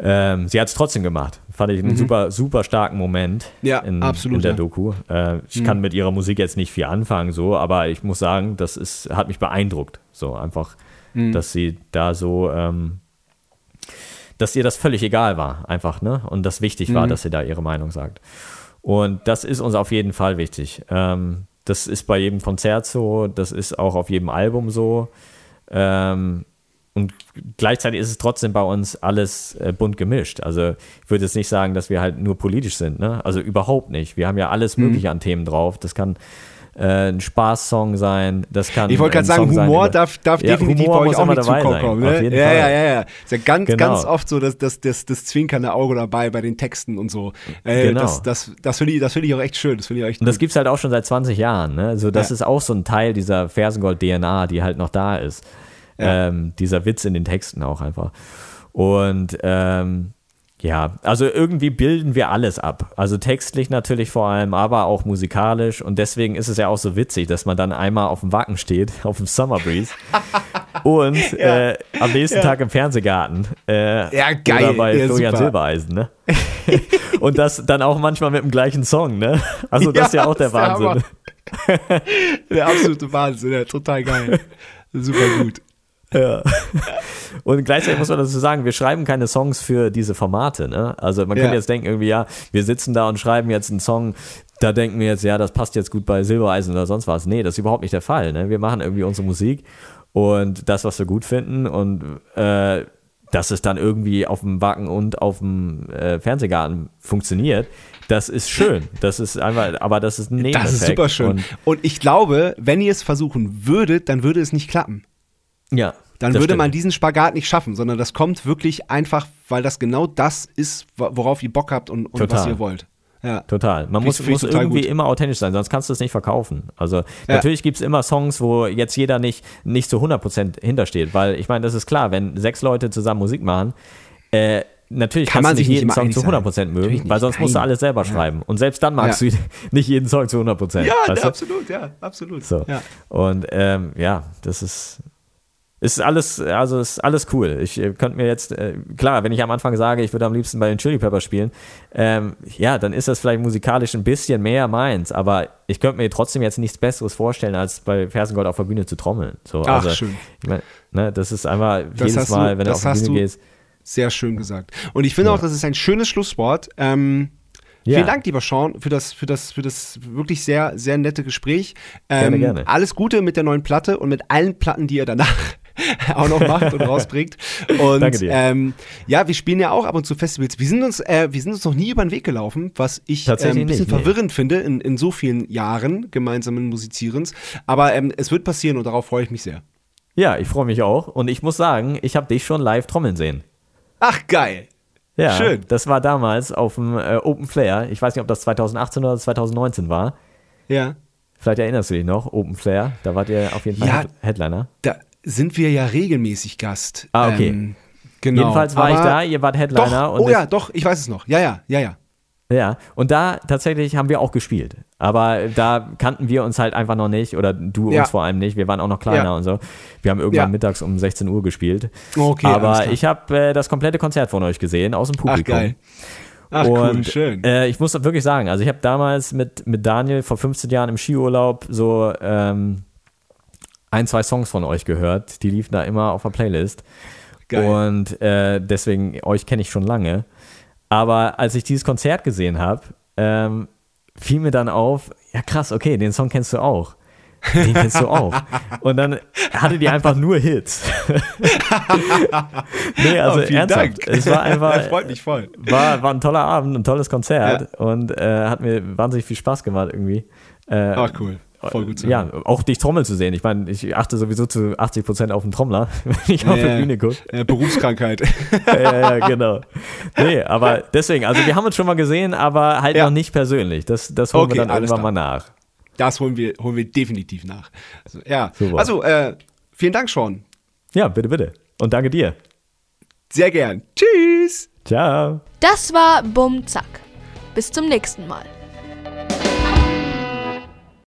Ähm, sie hat es trotzdem gemacht. Fand ich einen super, super starken Moment Ja, in, absolut, in der ja. Doku. Äh, ich kann mit ihrer Musik jetzt nicht viel anfangen, so, aber ich muss sagen, das ist, hat mich beeindruckt. So einfach, dass sie da so, ähm, dass ihr das völlig egal war, einfach, ne? Und das wichtig war, dass sie da ihre Meinung sagt. Und das ist uns auf jeden Fall wichtig. Ähm, das ist bei jedem Konzert so, das ist auch auf jedem Album so. Ähm, und gleichzeitig ist es trotzdem bei uns alles äh, bunt gemischt. Also ich würde jetzt nicht sagen, dass wir halt nur politisch sind. Ne? Also überhaupt nicht. Wir haben ja alles Mhm. Mögliche an Themen drauf. Das kann äh, ein Spaßsong sein. Das kann Ich wollte gerade sagen, Song sein Humor über- darf, darf Ja, definitiv Humor bei euch auch nicht dabei zukommen. sein. Ne? Auf jeden ja, Fall. ja, ja, ja. Ist ja ganz, Genau. ganz oft so das, das, das, das zwinkernde Auge dabei bei den Texten und so. Äh, Genau. Das, das, das finde ich, das finde ich auch echt schön. Das ich echt Und das gibt es halt auch schon seit 20 Jahren. Ne? Also das Ja. ist auch so ein Teil dieser Fersengold-DNA, die halt noch da ist. Ja. Ähm, dieser Witz in den Texten auch einfach. Und ähm, ja, also irgendwie bilden wir alles ab. Also textlich natürlich vor allem, aber auch musikalisch. Und deswegen ist es ja auch so witzig, dass man dann einmal auf dem Wacken steht, auf dem Summer Breeze. und äh, am nächsten Tag im Fernsehgarten. Äh, Ja, geil. Oder bei Ja, Florian super. Silbereisen, ne? und das dann auch manchmal mit dem gleichen Song, ne? Also das ist ja auch der ist der Wahnsinn. Der absolute Wahnsinn, ja, total geil. Super gut. Ja. Und gleichzeitig muss man dazu sagen, wir schreiben keine Songs für diese Formate. Ne? Also man Ja. könnte jetzt denken, irgendwie, ja, wir sitzen da und schreiben jetzt einen Song, da denken wir jetzt, ja, das passt jetzt gut bei Silbereisen oder sonst was. Nee, das ist überhaupt nicht der Fall. Ne? Wir machen irgendwie unsere Musik und das, was wir gut finden und äh, dass es dann irgendwie auf dem Wacken und auf dem äh, Fernsehgarten funktioniert, das ist schön. Das ist einfach, aber das ist ein Nebeneffekt. Das ist super schön. Und, Und ich glaube, wenn ihr es versuchen würdet, dann würde es nicht klappen. Ja, Dann würde stimmt. man diesen Spagat nicht schaffen, sondern das kommt wirklich einfach, weil das genau das ist, wo- worauf ihr Bock habt und, und was ihr wollt. Ja. Total. Man Finde muss, muss irgendwie gut. immer authentisch sein, sonst kannst du es nicht verkaufen. Also natürlich gibt es immer Songs, wo jetzt jeder nicht, nicht zu 100% hintersteht, weil ich meine, das ist klar, wenn sechs Leute zusammen Musik machen, äh, natürlich Kann kannst man du nicht jeden Song zu sein. 100% Natürlich mögen, nicht. weil sonst musst du Nein. alles selber schreiben. Und selbst dann magst Ja. du nicht jeden Song zu 100%. Ja, absolut, ja, absolut. So. Ja. Und ähm, ja, das ist, ist alles, also ist alles cool. Ich äh, könnte mir jetzt, äh, klar, wenn ich am Anfang sage, ich würde am liebsten bei den Chili Peppers spielen, ähm, ja, dann ist das vielleicht musikalisch ein bisschen mehr meins, aber ich könnte mir trotzdem jetzt nichts Besseres vorstellen, als bei Fersengold auf der Bühne zu trommeln. So, Ach, also, schön. Ich mein, ne, das ist einfach Das jedes hast du- Mal, wenn du auf die Bühne du- gehst. Sehr schön gesagt. Und ich finde Ja. auch, das ist ein schönes Schlusswort. Ähm, Ja. Vielen Dank, lieber Sean, für das, für das, für das wirklich sehr, sehr nette Gespräch. Ähm, Gerne, gerne. Alles Gute mit der neuen Platte und mit allen Platten, die ihr danach auch noch macht und rausbringt. Und Danke dir. Ähm, ja, wir spielen ja auch ab und zu Festivals. Wir sind uns, äh, wir sind uns noch nie über den Weg gelaufen, was ich Tatsächlich ein bisschen nicht, nee. verwirrend finde in, in so vielen Jahren gemeinsamen Musizierens. Aber ähm, es wird passieren und darauf freue ich mich sehr. Ja, ich freue mich auch. Und ich muss sagen, ich habe dich schon live trommeln sehen. Ach, geil. Ja, Schön. das war damals auf dem äh, Open Flair. Ich weiß nicht, ob das 2018 oder 2019 war. Ja. Vielleicht erinnerst du dich noch, Open Flair. Da wart ihr auf jeden Fall Ja. Head- Headliner. Da sind wir ja regelmäßig Gast. Ah, okay. Ähm, genau. Jedenfalls war ich Aber- da, ihr wart Headliner. Doch, und oh ja, doch, ich weiß es noch. Ja, ja, ja, ja. Ja, und da tatsächlich haben wir auch gespielt. Aber da kannten wir uns halt einfach noch nicht oder du Ja. uns vor allem nicht. Wir waren auch noch kleiner Ja. und so. Wir haben irgendwann Ja. mittags um 16 Uhr gespielt. Okay, Aber ich habe äh, das komplette Konzert von euch gesehen, aus dem Ach, Publikum. geil. Ach, cool, und schön. Äh, ich muss wirklich sagen, also ich habe damals mit, mit Daniel vor 15 Jahren im Skiurlaub so ähm, ein, zwei Songs von euch gehört. Die liefen da immer auf der Playlist. Geil. Und äh, deswegen, euch kenne ich schon lange. Aber als ich dieses Konzert gesehen habe, ähm, fiel mir dann auf, ja krass, okay, den Song kennst du auch. Den kennst du auch. Und dann hatte die einfach nur Hits. nee, also Oh, vielen ernsthaft. Dank. Es war einfach, Freut mich voll. war, war ein toller Abend, ein tolles Konzert und äh, hat mir wahnsinnig viel Spaß gemacht irgendwie. Äh, Ach, cool. Voll gut zu ja, auch dich trommeln zu sehen. Ich meine, ich achte sowieso zu 80% auf den Trommler, wenn ich auf Ja, die Bühne gucke. Äh, Berufskrankheit. ja, ja, genau. Nee, aber deswegen, also wir haben uns schon mal gesehen, aber halt Ja. noch nicht persönlich. Das, das holen Okay, wir dann irgendwann klar. mal nach. Das holen wir, holen wir definitiv nach. Also, ja. Super. Also, äh, vielen Dank, Sean. Ja, bitte, bitte. Und danke dir. Sehr gern. Tschüss. Ciao. Das war Bum Zack. Bis zum nächsten Mal.